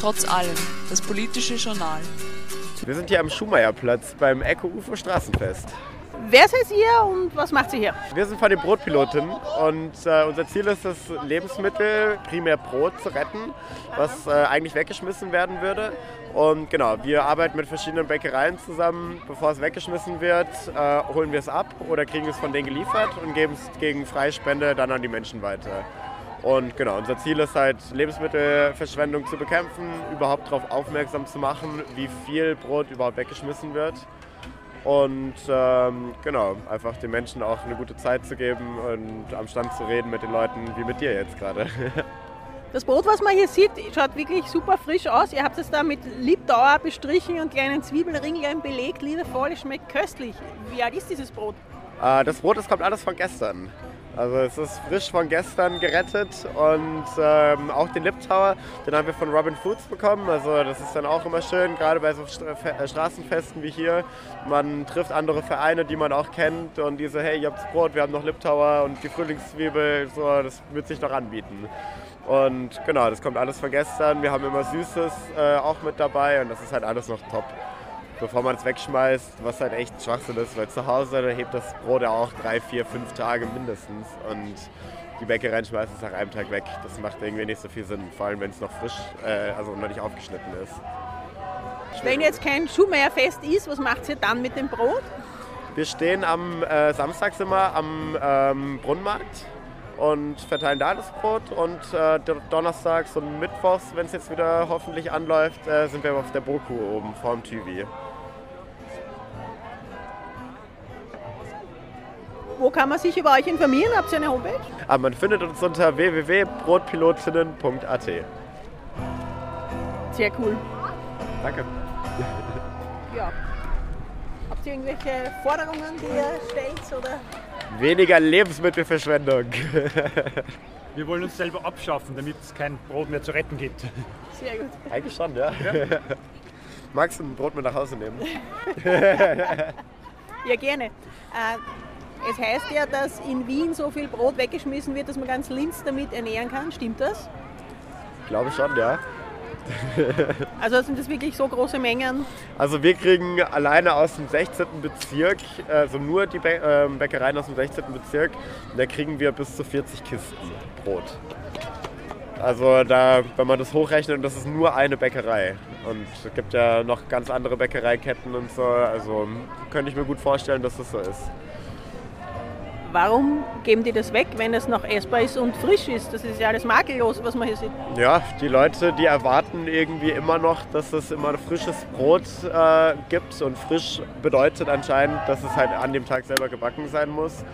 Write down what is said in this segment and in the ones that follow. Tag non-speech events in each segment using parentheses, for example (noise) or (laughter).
Trotz allem, das politische Journal. Wir sind hier am Schumeyerplatz beim Eco UFO Straßenfest. Wer seid ihr und was macht ihr hier? Wir sind von den Brotpiloten und äh, unser Ziel ist es, Lebensmittel, primär Brot zu retten, was äh, eigentlich weggeschmissen werden würde. Und genau, wir arbeiten mit verschiedenen Bäckereien zusammen. Bevor es weggeschmissen wird, äh, holen wir es ab oder kriegen es von denen geliefert und geben es gegen Freispende dann an die Menschen weiter. Und genau, unser Ziel ist halt, Lebensmittelverschwendung zu bekämpfen, überhaupt darauf aufmerksam zu machen, wie viel Brot überhaupt weggeschmissen wird. Und ähm, genau, einfach den Menschen auch eine gute Zeit zu geben und am Stand zu reden mit den Leuten, wie mit dir jetzt gerade. (laughs) Das Brot, was man hier sieht, schaut wirklich super frisch aus. Ihr habt es da mit Liebdauer bestrichen und kleinen Zwiebelringlein belegt. Liebevoll, es schmeckt köstlich. Wie alt ist dieses Brot? Äh, das Brot, das kommt alles von gestern. Also es ist frisch von gestern gerettet und ähm, auch den Lip Tower, den haben wir von Robin Foods bekommen. Also das ist dann auch immer schön, gerade bei so äh, Straßenfesten wie hier. Man trifft andere Vereine, die man auch kennt und die so, hey, ihr habt Brot, wir haben noch Lip Tower und die Frühlingszwiebel, so, das wird sich doch anbieten. Und genau, das kommt alles von gestern. Wir haben immer Süßes äh, auch mit dabei und das ist halt alles noch top bevor man es wegschmeißt, was halt echt Schwachsinn ist, weil zu Hause hebt das Brot ja auch drei, vier, fünf Tage mindestens und die Bäckereien schmeißen es nach einem Tag weg. Das macht irgendwie nicht so viel Sinn, vor allem wenn es noch frisch, äh, also noch nicht aufgeschnitten ist. Wenn jetzt kein Schuhmeierfest ist, was macht ihr dann mit dem Brot? Wir stehen am äh, Samstags immer am ähm, Brunnenmarkt und verteilen da das Brot. Und äh, donnerstags und mittwochs, wenn es jetzt wieder hoffentlich anläuft, äh, sind wir auf der Boku oben vorm Tüvi. Wo kann man sich über euch informieren? Habt ihr eine Homepage? Ah, man findet uns unter www.brotpilotinnen.at. Sehr cool. Danke. Ja. Habt ihr irgendwelche Forderungen, die ihr stellt? Oder? Weniger Lebensmittelverschwendung. (laughs) Wir wollen uns selber abschaffen, damit es kein Brot mehr zu retten gibt. Sehr gut. Eigentlich schon, ja. ja. (laughs) Magst du ein Brot mit nach Hause nehmen? (laughs) ja, gerne. Äh, es heißt ja, dass in Wien so viel Brot weggeschmissen wird, dass man ganz Linz damit ernähren kann. Stimmt das? Glaube schon, ja. Also sind das wirklich so große Mengen? Also wir kriegen alleine aus dem 16. Bezirk, also nur die ähm, Bäckereien aus dem 16. Bezirk, da kriegen wir bis zu 40 Kisten Brot. Also da, wenn man das hochrechnet, das ist nur eine Bäckerei. Und es gibt ja noch ganz andere Bäckereiketten und so. Also könnte ich mir gut vorstellen, dass das so ist. Warum geben die das weg, wenn es noch essbar ist und frisch ist? Das ist ja alles makellos, was man hier sieht. Ja, die Leute, die erwarten irgendwie immer noch, dass es immer frisches Brot äh, gibt. Und frisch bedeutet anscheinend, dass es halt an dem Tag selber gebacken sein muss.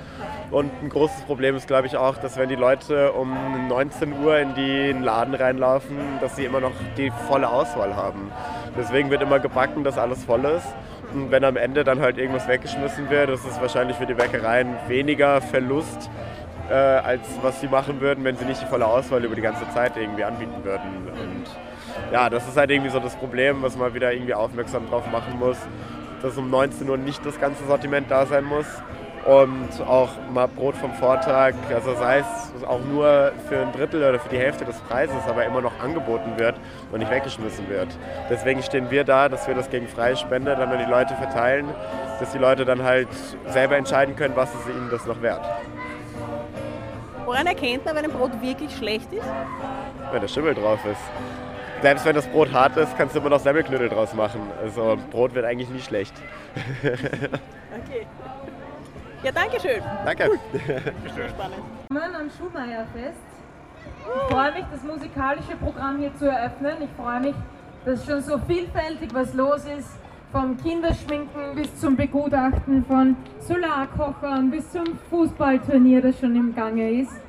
Und ein großes Problem ist, glaube ich, auch, dass wenn die Leute um 19 Uhr in den Laden reinlaufen, dass sie immer noch die volle Auswahl haben. Deswegen wird immer gebacken, dass alles voll ist. Und wenn am Ende dann halt irgendwas weggeschmissen wird, ist es wahrscheinlich für die Bäckereien weniger Verlust, äh, als was sie machen würden, wenn sie nicht die volle Auswahl über die ganze Zeit irgendwie anbieten würden. Und ja, das ist halt irgendwie so das Problem, was man wieder irgendwie aufmerksam drauf machen muss, dass um 19 Uhr nicht das ganze Sortiment da sein muss und auch mal Brot vom Vortag, also sei es auch nur für ein Drittel oder für die Hälfte des Preises, aber immer noch angeboten wird und nicht weggeschmissen wird. Deswegen stehen wir da, dass wir das gegen freie Spende dann an die Leute verteilen, dass die Leute dann halt selber entscheiden können, was ist ihnen das noch wert. Woran erkennt man, wenn ein Brot wirklich schlecht ist? Wenn der Schimmel drauf ist. Selbst wenn das Brot hart ist, kannst du immer noch Semmelknödel draus machen. Also Brot wird eigentlich nie schlecht. (laughs) okay. Ja, danke schön. Danke. (laughs) Cool. Spannend. Am Schuhmeierfest. Ich freue mich, das musikalische Programm hier zu eröffnen. Ich freue mich, dass schon so vielfältig was los ist. Vom Kinderschminken bis zum Begutachten von Solarkochern bis zum Fußballturnier, das schon im Gange ist.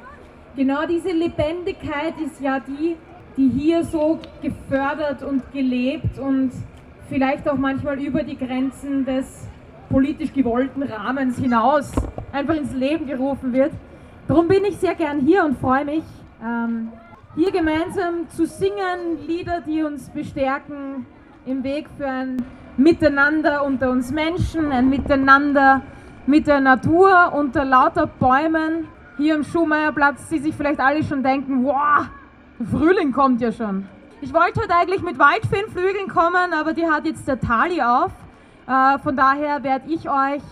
Genau diese Lebendigkeit ist ja die, die hier so gefördert und gelebt und vielleicht auch manchmal über die Grenzen des politisch gewollten Rahmens hinaus einfach ins Leben gerufen wird. Darum bin ich sehr gern hier und freue mich, ähm, hier gemeinsam zu singen, Lieder, die uns bestärken im Weg für ein Miteinander unter uns Menschen, ein Miteinander mit der Natur, unter lauter Bäumen hier am Schuhmeierplatz, die sich vielleicht alle schon denken, wow, Frühling kommt ja schon. Ich wollte heute eigentlich mit Waldfeenflügeln kommen, aber die hat jetzt der Tali auf. Äh, von daher werde ich euch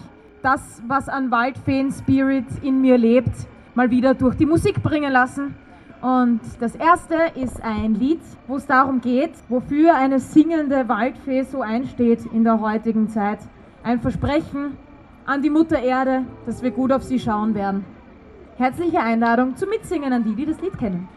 das, was an Waldfeen-Spirit in mir lebt, mal wieder durch die Musik bringen lassen. Und das erste ist ein Lied, wo es darum geht, wofür eine singende Waldfee so einsteht in der heutigen Zeit. Ein Versprechen an die Mutter Erde, dass wir gut auf sie schauen werden. Herzliche Einladung zum Mitsingen an die, die das Lied kennen.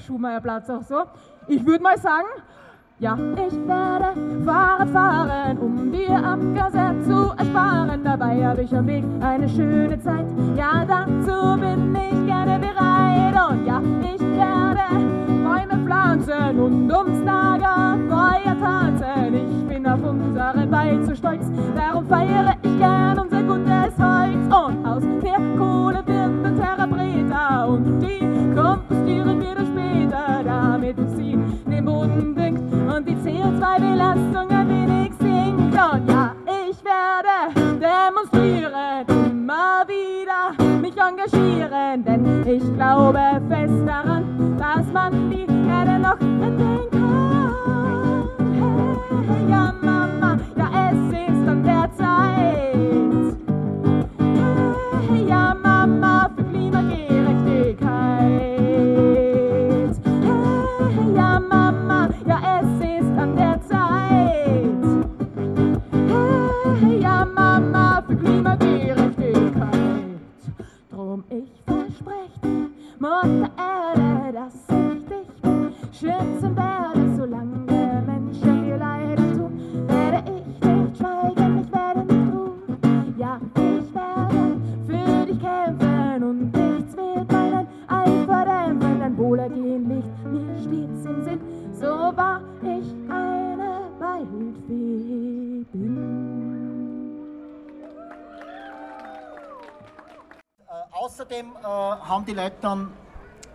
Schumacherplatz auch so. Ich würde mal sagen, ja, ich werde Fahrrad fahren, um dir am Gazette zu ersparen. Dabei habe ich am Weg eine schöne Zeit. Ja, dazu bin ich gerne bereit. Und ja, ich werde Bäume pflanzen und ums Lagerfeuer tanzen. Ich bin auf Wald so stolz, darum feiere ich gern unser gutes Holz. Und aus der Kohle wird ein Terrabreta und die kompostieren wir dann später, damit sie den Boden düngt und die CO2-Belastung ein wenig sinkt. Und ja, ich werde demonstrieren, immer wieder mich engagieren, denn ich glaube fest daran, dass man die Erde noch retten kann. Hey, ja, haben die Leute dann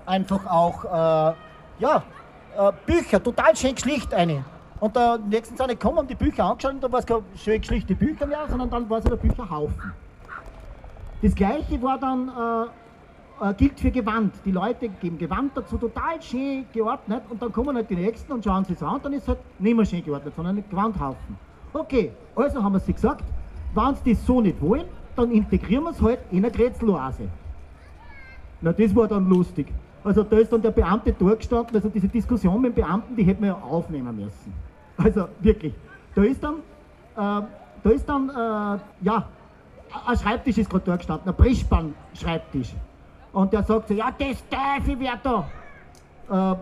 einfach auch äh, ja, äh, Bücher, total schön geschlicht eine. Und der nächsten Zeit kommen haben die Bücher angeschaut und da war es keine schön geschlichte Bücher mehr, sondern dann war es der Bücherhaufen. Das gleiche war dann, äh, äh, gilt für Gewand. Die Leute geben Gewand dazu total schön geordnet und dann kommen halt die Nächsten und schauen sich an, dann ist halt nicht mehr schön geordnet, sondern ein Gewandhaufen. Okay, also haben wir sie gesagt, wenn sie das so nicht wollen, dann integrieren wir es halt in eine Grätzeloase. Na, das war dann lustig. Also da ist dann der Beamte durchgestanden, also diese Diskussion mit dem Beamten, die hätten wir ja aufnehmen müssen. Also wirklich. Da ist dann, äh, da ist dann, äh, ja, ein Schreibtisch ist gerade durchgestanden, ein Pressspann-Schreibtisch. Und der sagt so, ja, das Teufel wird da. Äh,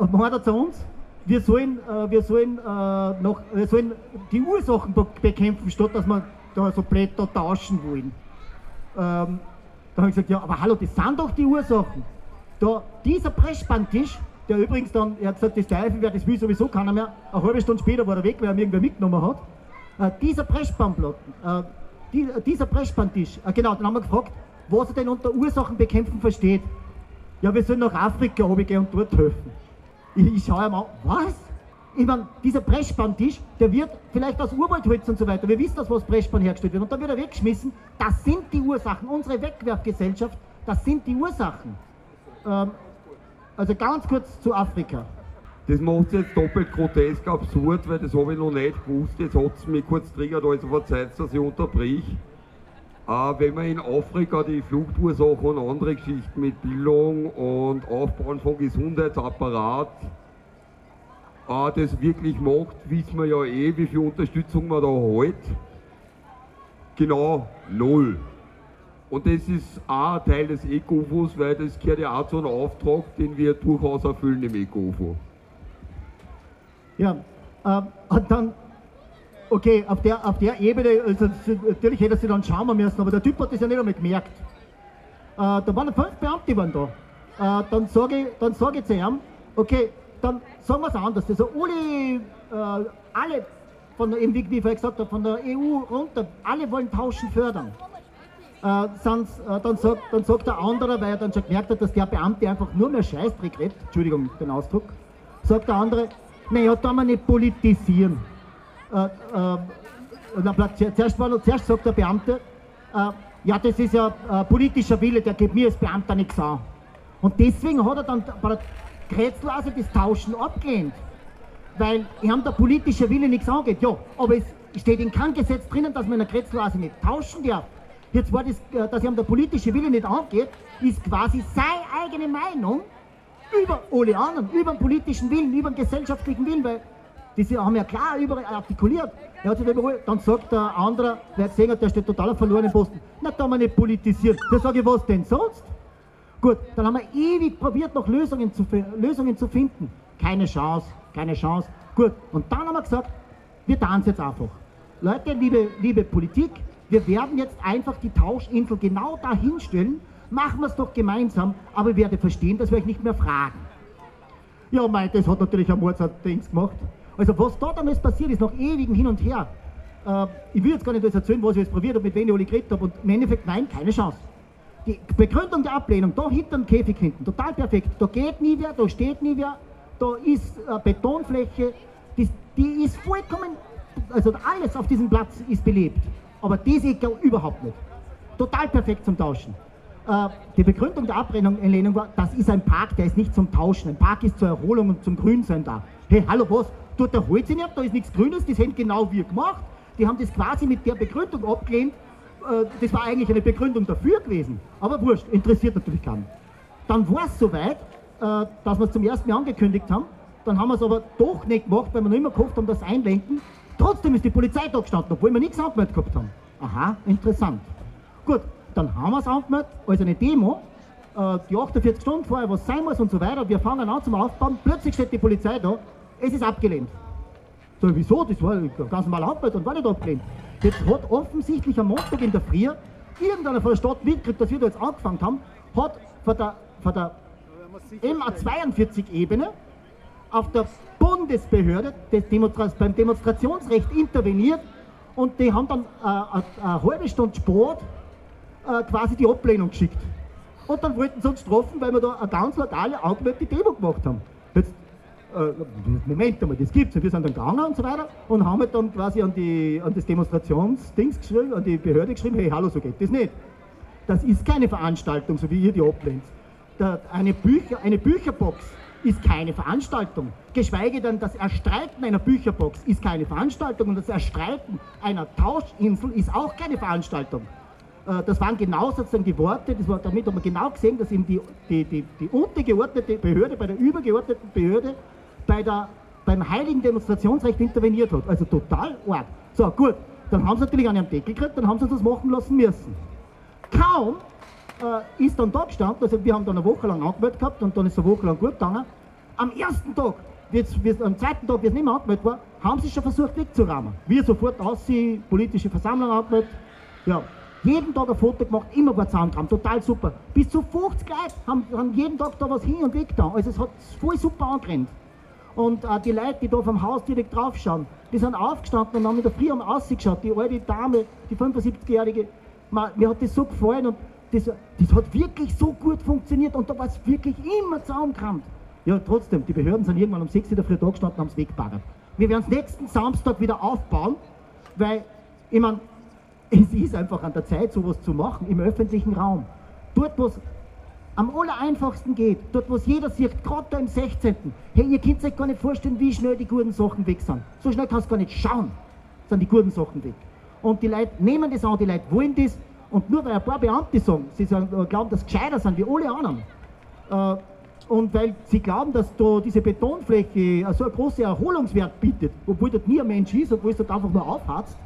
und meint er zu uns, wir sollen, äh, wir sollen, äh, noch, wir sollen die Ursachen bekämpfen, statt dass wir da so Blätter tauschen wollen. Ähm, da habe ich gesagt, ja, aber hallo, das sind doch die Ursachen. Da, dieser Pressspanntisch, der übrigens dann, er hat gesagt, das Teufel wäre, das will sowieso keiner mehr. Eine halbe Stunde später war er weg, weil er irgendwer mitgenommen hat. Äh, dieser Pressspannplatten, äh, die, äh, dieser Pressspantisch, äh, genau, dann haben wir gefragt, was er denn unter Ursachenbekämpfen versteht. Ja, wir sollen nach Afrika runtergehen und dort helfen. Ich, ich schaue ihm an, was? Ich meine, dieser Pressspantisch, der wird vielleicht aus Urwaldholz und so weiter, wir wissen, dass was Pressspann hergestellt wird, und dann wird er weggeschmissen. Das sind die Ursachen. Unsere Wegwerfgesellschaft, das sind die Ursachen. Ähm, also ganz kurz zu Afrika. Das macht es jetzt doppelt grotesk absurd, weil das habe ich noch nicht gewusst. Jetzt hat es mich kurz triggert, also verzeiht, dass ich unterbrich. Äh, wenn man in Afrika die Fluchtursachen und andere Geschichten mit Bildung und Aufbauen von Gesundheitsapparat äh, das wirklich macht, wissen wir ja eh, wie viel Unterstützung man da hat. Genau, null. Und das ist auch ein Teil des ECOFOs, weil das gehört ja auch zu einem Auftrag, den wir durchaus erfüllen im ECOFO. Ja, äh, und dann, okay, auf der, auf der Ebene, also natürlich hätte sie dann schauen müssen, aber der Typ hat das ja nicht einmal gemerkt. Äh, da waren fünf Beamte waren da. Äh, dann sage ich, sag ich zu ihm, okay, dann sagen wir es anders. Also alle, äh, alle von der, wie ich vorher gesagt habe, von der EU runter, alle wollen tauschen fördern. Äh, sonst, äh, dann, sagt, dann sagt der andere, weil er dann schon gemerkt hat, dass der Beamte einfach nur mehr Scheißdreck redet, Entschuldigung den Ausdruck, sagt der andere, naja, da wir nicht politisieren. Äh, äh, zuerst, war, zuerst sagt der Beamte, äh, ja, das ist ja äh, politischer Wille, der geht mir als Beamter nichts an. Und deswegen hat er dann Kretzelase das Tauschen abgelehnt. Weil ihm der politische Wille nichts angeht. Ja, aber es steht in keinem Gesetz drinnen, dass man in der Kretzelase nicht tauschen darf. Jetzt war das, äh, dass ihm der politische Wille nicht angeht, ist quasi seine eigene Meinung über alle anderen, über den politischen Willen, über den gesellschaftlichen Willen, weil die haben ja klar überall artikuliert. Er hat sich überall, dann sagt der andere, wer gesehen hat, der steht total auf verlorenen Posten. Na, da haben wir nicht politisiert. Da sage ich, was denn sonst? Gut, dann haben wir ewig probiert, noch Lösungen zu, Lösungen zu finden. Keine Chance, keine Chance. Gut, und dann haben wir gesagt, wir tanzen jetzt einfach. Leute, liebe, liebe Politik, wir werden jetzt einfach die Tauschinsel genau da hinstellen, machen wir es doch gemeinsam, aber ich werde verstehen, dass wir euch nicht mehr fragen. Ja, mein, das hat natürlich ein Mozart-Dings gemacht. Also was da damals passiert ist, nach ewigen Hin und Her, äh, ich will jetzt gar nicht alles erzählen, was ich jetzt probiert habe, mit wem ich alle geredet habe, und im Endeffekt, nein, keine Chance. Die Begründung der Ablehnung, da hinter dem Käfig hinten, total perfekt. Da geht nie wer, da steht nie wer, da ist eine Betonfläche, die, die ist vollkommen, also alles auf diesem Platz ist belebt. Aber diese überhaupt nicht. Total perfekt zum Tauschen. Äh, die Begründung der Ablehnung war, das ist ein Park, der ist nicht zum Tauschen. Ein Park ist zur Erholung und zum Grünsein da. Hey, hallo was? Tut der Holz nicht, da ist nichts Grünes, das hätten genau wir gemacht. Die haben das quasi mit der Begründung abgelehnt. Äh, das war eigentlich eine Begründung dafür gewesen. Aber wurscht, interessiert natürlich keinen. Dann war es soweit, äh, dass wir es zum ersten Mal angekündigt haben. Dann haben wir es aber doch nicht gemacht, weil wir noch immer gehofft haben, das einlenken. Trotzdem ist die Polizei da gestanden, obwohl wir nichts angemeldet gehabt haben. Aha, interessant. Gut, dann haben wir es angemeldet als eine Demo, äh, die 48 Stunden vorher, was sein muss und so weiter. Wir fangen an zum Aufbauen, plötzlich steht die Polizei da, es ist abgelehnt. So, wieso? Das war ganz normal angemeldet und war nicht abgelehnt. Jetzt hat offensichtlich am Montag in der Früh irgendeiner von der Stadt mitgekriegt, dass wir da jetzt angefangen haben, hat von der, von der MA42-Ebene auf der Bundesbehörde Demonstra beim Demonstrationsrecht interveniert und die haben dann äh, eine, eine halbe Stunde Sport äh, quasi die Ablehnung geschickt. Und dann wollten sie uns strafen, weil wir da eine ganz legale, angemeldete Demo gemacht haben. Jetzt, äh, Moment einmal, das gibt's. Wir sind dann gegangen und so weiter und haben halt dann quasi an, die, an das Demonstrationsdings geschrieben, an die Behörde geschrieben, hey, hallo, so geht das nicht. das ist keine Veranstaltung, so wie ihr die ablehnt. Eine, Bücher, eine Bücherbox ist keine Veranstaltung. Geschweige denn das Erstreiten einer Bücherbox ist keine Veranstaltung und das Erstreiten einer Tauschinsel ist auch keine Veranstaltung. Äh, das waren genau sozusagen die Worte, das war, damit haben wir genau gesehen, dass eben die, die, die, die untergeordnete Behörde bei der übergeordneten Behörde bei der, beim heiligen Demonstrationsrecht interveniert hat. Also total arg. So, gut, dann haben sie natürlich einen Deckel gekriegt, dann haben sie das machen lassen müssen. Kaum äh, ist dann da gestanden, also wir haben dann eine Woche lang angemeldet gehabt und dann ist es eine Woche lang gut gegangen. Am ersten Tag, wird's, wird's, am zweiten Tag, wie es nicht mehr angemeldet war, haben sie schon versucht wegzurahmen. Wir sofort aus, politische Versammlung angemeldet. Ja, jeden Tag ein Foto gemacht, immer war Soundtraum, total super. Bis zu 50 Leute haben, haben jeden Tag da was hin und weg da. Also es hat voll super angerannt. Und äh, die Leute, die da vom Haus direkt draufschauen, die sind aufgestanden und haben in der Früh am ausgeschaut. Die alte Dame, die 75-jährige, mir hat das so gefallen und das, das hat wirklich so gut funktioniert und da war es wirklich immer zusammengekramt. Ja, trotzdem, die Behörden sind irgendwann um 6 Uhr Früh da gestanden und haben es weggebaggert. Wir werden es nächsten Samstag wieder aufbauen, weil, ich meine, (laughs) es ist einfach an der Zeit, sowas zu machen im öffentlichen Raum. Dort, wo es am aller einfachsten geht, dort, wo es jeder sieht, gerade da im 16. Hey, ihr könnt euch gar nicht vorstellen, wie schnell die guten Sachen weg sind. So schnell kannst du gar nicht schauen, sind die guten Sachen weg. Und die Leute nehmen das an, die Leute wollen das. Und nur weil ein paar Beamte sagen, sie sagen, äh, glauben, dass sie gescheiter sind wie alle anderen, äh, und weil sie glauben, dass da diese Betonfläche so einen großen Erholungswert bietet, obwohl dort nie ein Mensch ist, obwohl es dort einfach nur aufhatzt,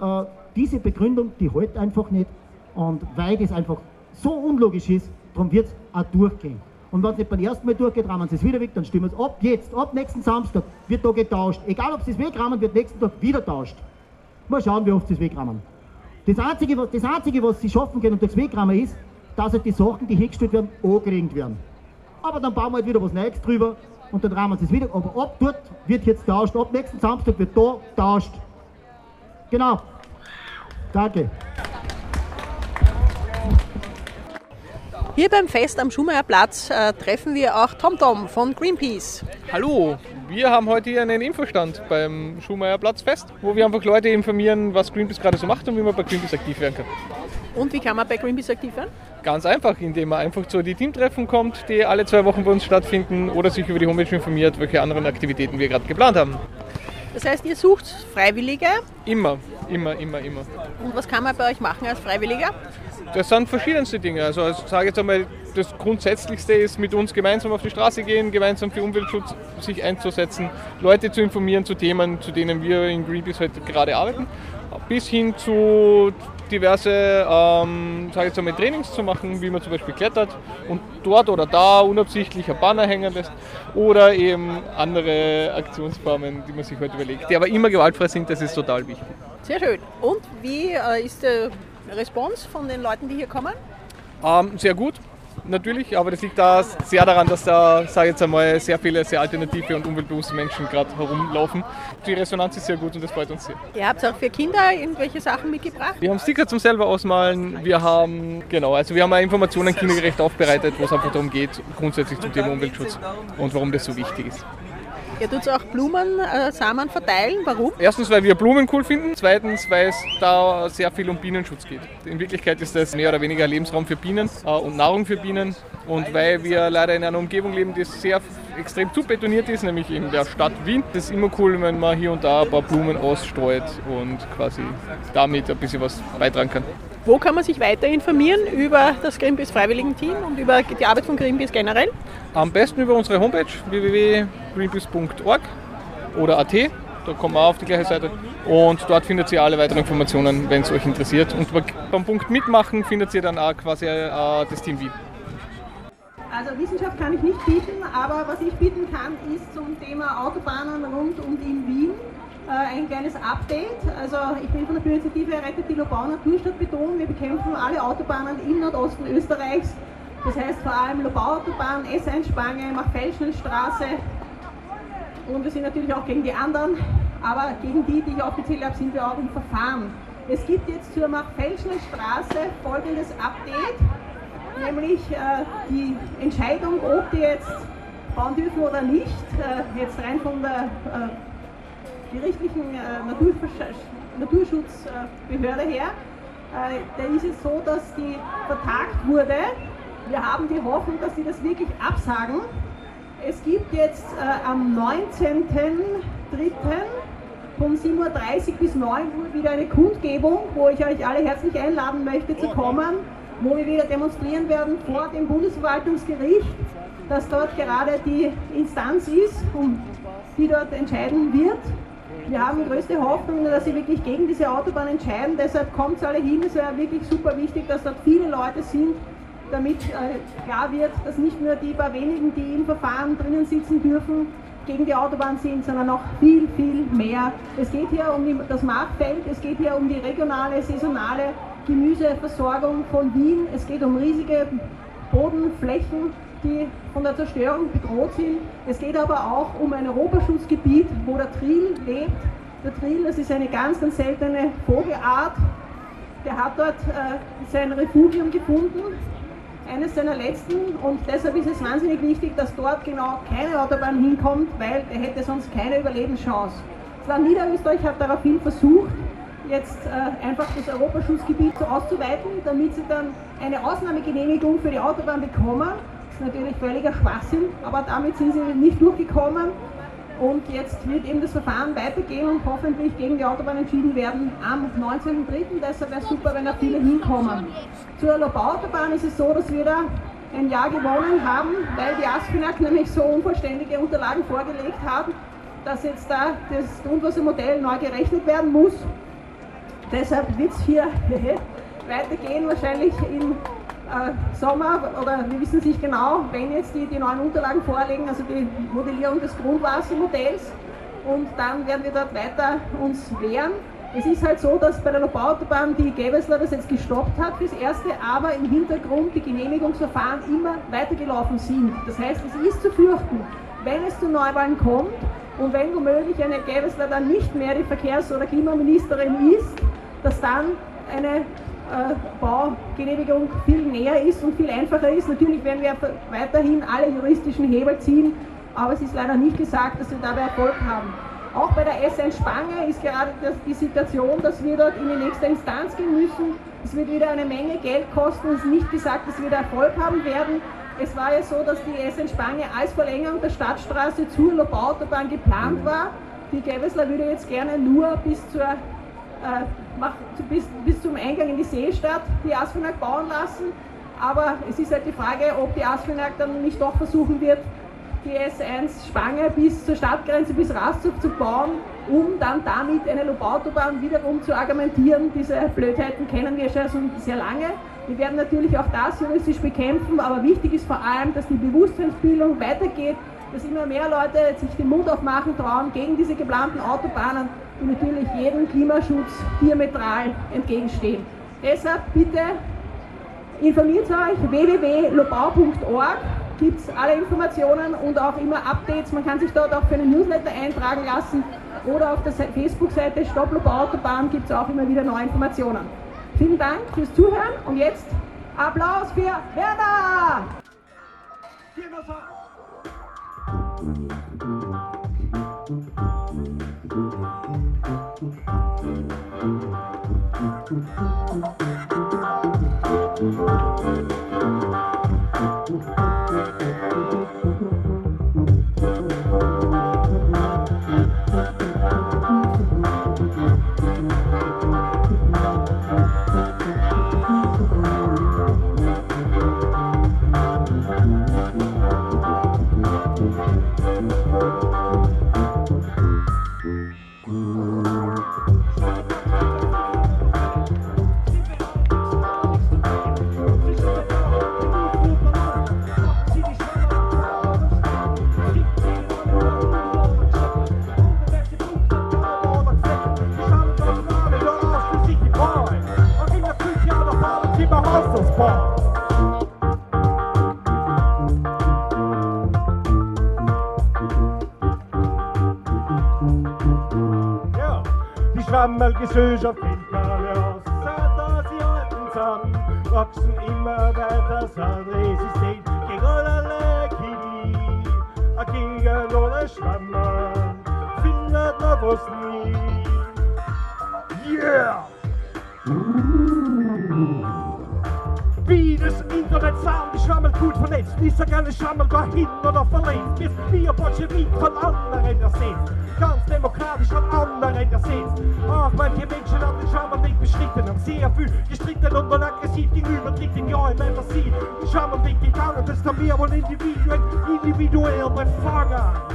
äh, diese Begründung, die hält einfach nicht. Und weil das einfach so unlogisch ist, darum wird es auch durchgehen. Und wenn es nicht beim ersten Mal durchgeht, rahmen sie es wieder weg, dann stimmen es ab jetzt, ab nächsten Samstag wird da getauscht. Egal ob sie es wegrahmen, wird nächsten Tag wieder tauscht. Mal schauen, wie oft sie es wegrahmen. Das Einzige, was, das Einzige, was sie schaffen können durchs Wegrahmen ist, dass halt die Sachen, die hingestellt werden, angeregelt werden. Aber dann bauen wir halt wieder was Neues drüber und dann rahmen sie es wieder. Aber ab dort wird jetzt tauscht. Ab nächsten Samstag wird da tauscht. Genau. Danke. Hier beim Fest am Schumeyerplatz äh, treffen wir auch TomTom von Greenpeace. Hallo, wir haben heute hier einen Infostand beim Schumeyerplatzfest, wo wir einfach Leute informieren, was Greenpeace gerade so macht und wie man bei Greenpeace aktiv werden kann. Und wie kann man bei Greenpeace aktiv werden? Ganz einfach, indem man einfach zu die Teamtreffen kommt, die alle zwei Wochen bei uns stattfinden oder sich über die Homepage informiert, welche anderen Aktivitäten wir gerade geplant haben. Das heißt, ihr sucht Freiwillige? Immer, immer, immer, immer. Und was kann man bei euch machen als Freiwilliger? Das sind verschiedenste Dinge. Also ich sage jetzt einmal, das Grundsätzlichste ist, mit uns gemeinsam auf die Straße gehen, gemeinsam für Umweltschutz sich einzusetzen, Leute zu informieren zu Themen, zu denen wir in Greenpeace heute gerade arbeiten, bis hin zu diverse, ähm, sage jetzt einmal, Trainings zu machen, wie man zum Beispiel klettert und dort oder da unabsichtlich ein Banner hängen lässt oder eben andere Aktionsformen, die man sich heute überlegt, die aber immer gewaltfrei sind, das ist total wichtig. Sehr schön. Und wie äh, ist der Response von den Leuten, die hier kommen? Ähm, sehr gut natürlich, aber das liegt da sehr daran, dass da, sage jetzt einmal, sehr viele sehr alternative und umweltbewusste Menschen gerade herumlaufen. Die Resonanz ist sehr gut und das freut uns sehr. Ihr habt auch für Kinder irgendwelche Sachen mitgebracht? Wir haben Sticker zum selber ausmalen. Wir haben, genau, also wir haben Informationen kindergerecht aufbereitet, wo es einfach darum geht, grundsätzlich zum Thema Umweltschutz und warum das so wichtig ist. Ihr tut auch Blumensamen äh, verteilen. Warum? Erstens, weil wir Blumen cool finden. Zweitens, weil es da sehr viel um Bienenschutz geht. In Wirklichkeit ist das mehr oder weniger Lebensraum für Bienen äh, und Nahrung für Bienen. Und weil wir leider in einer Umgebung leben, die sehr extrem zu betoniert ist, nämlich in der Stadt Wien, ist es immer cool, wenn man hier und da ein paar Blumen ausstreut und quasi damit ein bisschen was beitragen kann. Wo kann man sich weiter informieren über das Greenpeace Freiwilligenteam und über die Arbeit von Greenpeace generell? Am besten über unsere Homepage www.greenpeace.org oder at. Da kommen wir auf die gleiche Seite. Und dort findet ihr alle weiteren Informationen, wenn es euch interessiert. Und beim Punkt Mitmachen findet ihr dann auch quasi äh, das Team Wien. Also Wissenschaft kann ich nicht bieten, aber was ich bieten kann, ist zum Thema Autobahnen rund um die in Wien äh, ein kleines Update. Also ich bin von der Bürgerinitiative Rettet die Lobau Naturstadt Beton. Wir bekämpfen alle Autobahnen im Nordosten Österreichs. Das heißt vor allem Lobau-Autobahn, S1-Spange, Machfeldschnellstraße und wir sind natürlich auch gegen die anderen, aber gegen die, die ich aufgezählt habe, sind wir auch im Verfahren. Es gibt jetzt zur Machfeldschnellstraße folgendes Update, nämlich äh, die Entscheidung, ob die jetzt bauen dürfen oder nicht, äh, jetzt rein von der äh, gerichtlichen Naturschutzbehörde her, da ist es so, dass die vertagt wurde. Wir haben die Hoffnung, dass sie das wirklich absagen. Es gibt jetzt äh, am 19.03. von 7.30 Uhr bis 9 Uhr wieder eine Kundgebung, wo ich euch alle herzlich einladen möchte zu kommen, wo wir wieder demonstrieren werden vor dem Bundesverwaltungsgericht, das dort gerade die Instanz ist, um die dort entscheiden wird. Wir haben größte Hoffnung, dass sie wirklich gegen diese Autobahn entscheiden. Deshalb kommt es alle hin. Es wäre wirklich super wichtig, dass dort viele Leute sind, damit äh, klar wird, dass nicht nur die paar wenigen, die im Verfahren drinnen sitzen dürfen, gegen die Autobahn sind, sondern noch viel, viel mehr. Es geht hier um das Marktfeld, es geht hier um die regionale, saisonale Gemüseversorgung von Wien, es geht um riesige Bodenflächen, die von der Zerstörung bedroht sind. Es geht aber auch um ein Europaschutzgebiet, wo der Trill lebt. Der Trill, das ist eine ganz, ganz seltene Vogelart. Der hat dort äh, sein Refugium gefunden, eines seiner letzten. Und deshalb ist es wahnsinnig wichtig, dass dort genau keine Autobahn hinkommt, weil er hätte sonst keine Überlebenschance. Das Land Niederösterreich hat daraufhin versucht, jetzt äh, einfach das Europaschutzgebiet so auszuweiten, damit sie dann eine Ausnahmegenehmigung für die Autobahn bekommen. Das ist natürlich völliger Schwachsinn, aber damit sind sie nicht durchgekommen. Und jetzt wird eben das Verfahren weitergehen und hoffentlich gegen die Autobahn entschieden werden am 19.03. Deshalb wäre es super, wenn da viele hinkommen. Zur Lobau-Autobahn ist es so, dass wir da ein Jahr gewonnen haben, weil die ASFINAG nämlich so unvollständige Unterlagen vorgelegt hat, dass jetzt da das Grundwassermodell neu gerechnet werden muss. Deshalb wird es hier (laughs) weitergehen, wahrscheinlich im äh, Sommer, oder wir wissen es nicht genau, wenn jetzt die, die neuen Unterlagen vorlegen, also die Modellierung des Grundwassermodells und dann werden wir dort weiter uns wehren. Es ist halt so, dass bei der Lobauautobahn die Gewessler das jetzt gestoppt hat fürs Erste, aber im Hintergrund die Genehmigungsverfahren immer weitergelaufen sind. Das heißt, es ist zu fürchten, wenn es zu Neuwahlen kommt und wenn womöglich eine Gewessler dann nicht mehr die Verkehrs- oder Klimaministerin ist, dass dann eine äh, Baugenehmigung viel näher ist und viel einfacher ist. Natürlich werden wir weiterhin alle juristischen Hebel ziehen, aber es ist leider nicht gesagt, dass wir dabei Erfolg haben. Auch bei der S1 Spange ist gerade die Situation, dass wir dort in die nächste Instanz gehen müssen. Es wird wieder eine Menge Geld kosten. Es ist nicht gesagt, dass wir da Erfolg haben werden. Es war ja so, dass die S1 Spange als Verlängerung der Stadtstraße zur Lobauautobahn geplant war. Die Gewessler würde jetzt gerne nur bis zur äh, bis, bis zum Eingang in die Seestadt die Asfinag bauen lassen. Aber es ist halt die Frage, ob die Asfinag dann nicht doch versuchen wird, die S1 Spange bis zur Stadtgrenze, bis Rastzug zu bauen, um dann damit eine Lobautobahn wiederum zu argumentieren. Diese Blödheiten kennen wir schon sehr lange. Wir werden natürlich auch das juristisch bekämpfen, aber wichtig ist vor allem, dass die Bewusstseinsbildung weitergeht, dass immer mehr Leute sich den Mund aufmachen trauen gegen diese geplanten Autobahnen die natürlich jedem Klimaschutz diametral entgegenstehen. Deshalb bitte informiert euch www.lobau.org gibt es alle Informationen und auch immer Updates. Man kann sich dort auch für einen Newsletter eintragen lassen oder auf der Facebook-Seite Stopp Lobau Autobahn gibt es auch immer wieder neue Informationen. Vielen Dank fürs Zuhören und jetzt Applaus für Werder! Schwammergesellschaft fällt alle aus, halten zusammen, wachsen immer weiter, sind resistent gegen allerlei Chemie, gegen alle Schwammer, findet man was nie. Yeah! Wie das Internet sound, die Schwammel gut vernetzt. Nicht so gerne Schwammel dahin oder verlegt. Jetzt wir Bolschewik von anderen ersetzt. Ganz demokratisch von anderen ersetzt. Auch manche Menschen haben den Schwammelweg beschritten, haben sehr viel gestritten und dann aggressiv gegenübertreten. Ja, ich meine, sie den Schwammelweg gegangen. Das haben wir wohl individuell, individuell befangen.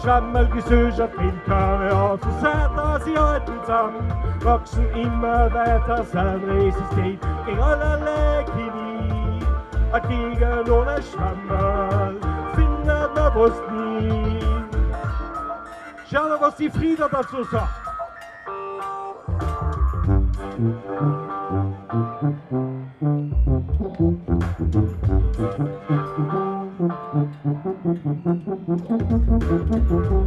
Die Schwammelgesellschaft kennt keine aus, so seit dass sie halten zusammen, wachsen immer weiter, sind resistent gegen allerlei Chemie. Gegen ohne Schwammel findet man was nie. Schau mal, was die Frieda dazu sagt. Thank.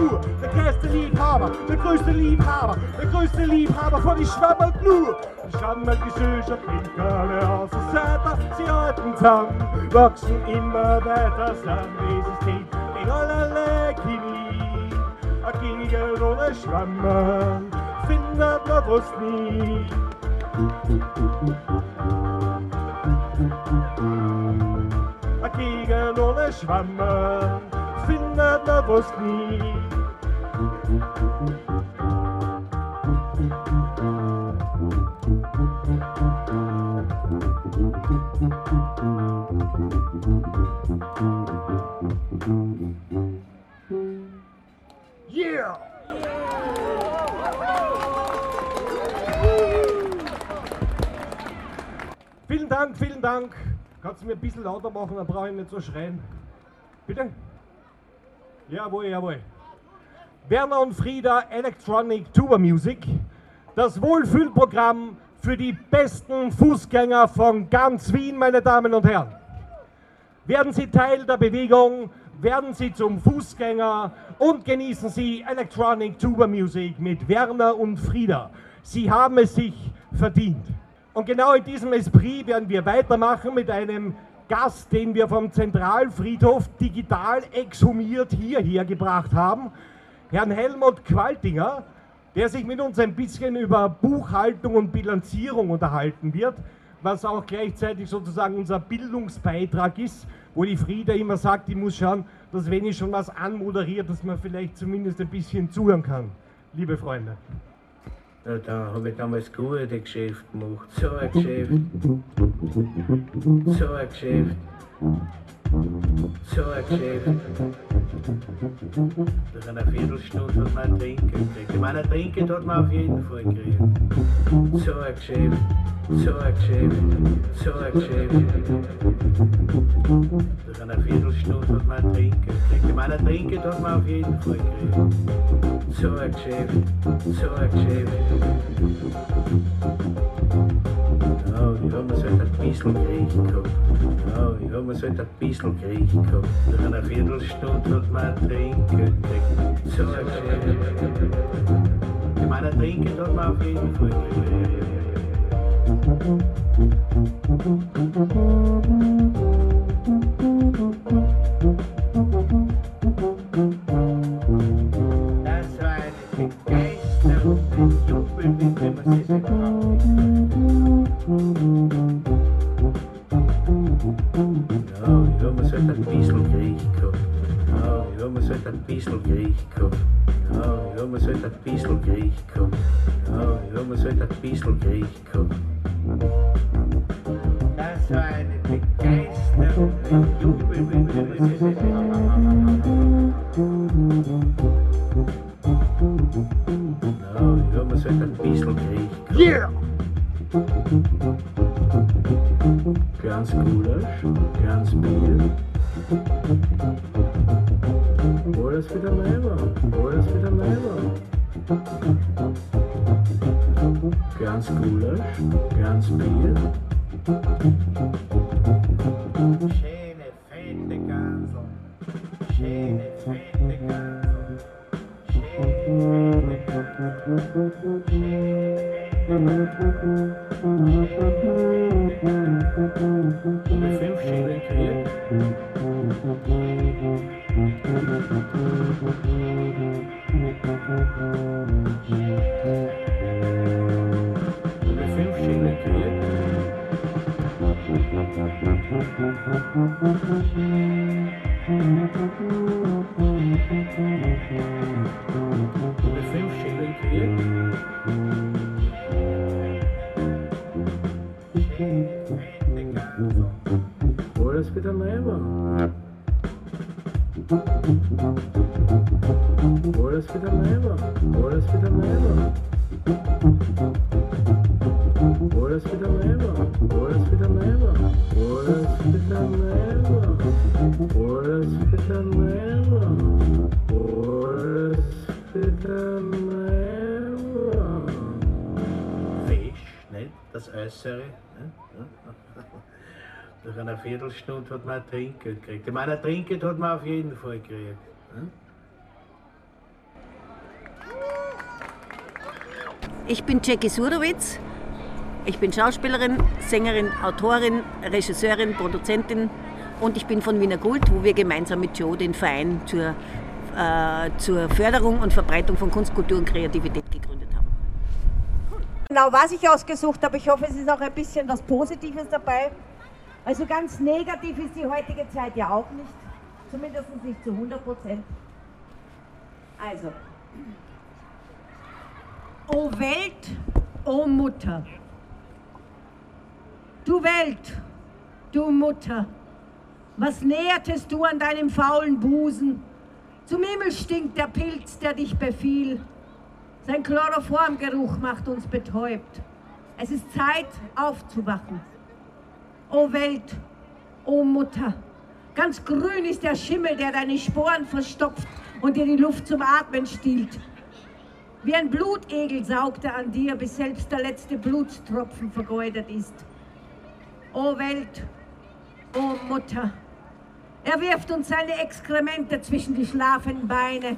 Nur. Der größte Liebhaber, der größte Liebhaber, der größte Liebhaber von die Schwammerl nur. Die Schwammergesellschaft kennt keine Außenseiter, sie halten zusammen, wachsen immer weiter, sind resistent gegen allerlei Chemie. A gegen ohne Schwammerl findet man was nie. A gegen ohne Schwammerl nie. Yeah! Vielen Dank, vielen Dank. Kannst du mir ein bisschen lauter machen, dann brauche ich nicht so schreien. Bitte? Jawohl, jawohl. Werner und Frieda Electronic Tuba Music. Das Wohlfühlprogramm für die besten Fußgänger von ganz Wien, meine Damen und Herren. Werden Sie Teil der Bewegung, werden Sie zum Fußgänger und genießen Sie Electronic Tuba Music mit Werner und Frieda. Sie haben es sich verdient. Und genau in diesem Esprit werden wir weitermachen mit einem Gast, den wir vom Zentralfriedhof digital exhumiert hierher gebracht haben, Herrn Helmut Qualtinger, der sich mit uns ein bisschen über Buchhaltung und Bilanzierung unterhalten wird, was auch gleichzeitig sozusagen unser Bildungsbeitrag ist, wo die Frieda immer sagt, ich muss schauen, dass wenn ich schon was anmoderiert, dass man vielleicht zumindest ein bisschen zuhören kann, liebe Freunde. Ja, da habe ich damals gute Geschäft gemacht. So ein Geschäft. So ein Geschäft. So Geschäft. Nach einer Viertelstunde hat man Trinken. Ich meine, ein Trinken hat man auf jeden Fall gekriegt. So ein Geschäft. So ein Geschäft. So ein Geschäft. Nach einer Viertelstunde hat man Trinken. Ich meine, ein Trinken hat man auf jeden Fall gekriegt. So ein Geschäft. So ein Ja, hab mir's halt ein bisschen gekriegt gehabt. Ja, hab mir's halt ein bisschen gekriegt gehabt. Nach einer Viertelstunde hat man Trinken. So. Ich meine, ein Trinken hat man auf jeden Fall gekriegt. Das pieslo griecho. Oh, yo me soy tan pieslo griecho. Oh, yo me soy tan pieslo griecho. Ganz Gulasch, ganz Bier. Schöne, fette Gansel. Schöne, fette Gansel. Schöne, Mit fünf krieg. Alles wieder Leiber. Alles wieder Leiber. Alles wieder Leiber. Alles wieder Leiber. Alles wieder Leiber. Alles wieder Leiber. Alles wieder Leiber. Fisch, nicht? Das Äußere. Ne? Nach einer Viertelstunde hat man ein Trinkgeld gekriegt. Ich meine, ein Trinkgeld hat man auf jeden Fall gekriegt. Ne? Ich bin Jackie Surowitz. Ich bin Schauspielerin, Sängerin, Autorin, Regisseurin, Produzentin und ich bin von Wiener Guld, wo wir gemeinsam mit Joe den Verein zur, äh, zur Förderung und Verbreitung von Kunst, Kultur und Kreativität gegründet haben. Genau, was ich ausgesucht habe, ich hoffe, es ist auch ein bisschen was Positives dabei. Also ganz negativ ist die heutige Zeit ja auch nicht, zumindest nicht zu 100 Prozent. Also, O Welt, o Mutter, du Welt, du Mutter, was nähertest du an deinem faulen Busen? Zum Himmel stinkt der Pilz, der dich befiel. Sein Chloroformgeruch macht uns betäubt. Es ist Zeit, aufzuwachen. O Welt, o Mutter, ganz grün ist der Schimmel, der deine Sporen verstopft und dir die Luft zum Atmen stiehlt. Wie ein Blutegel saugt er an dir, bis selbst der letzte Blutstropfen vergeudet ist. O Welt, o Mutter, er wirft uns seine Exkremente zwischen die schlafenden Beine.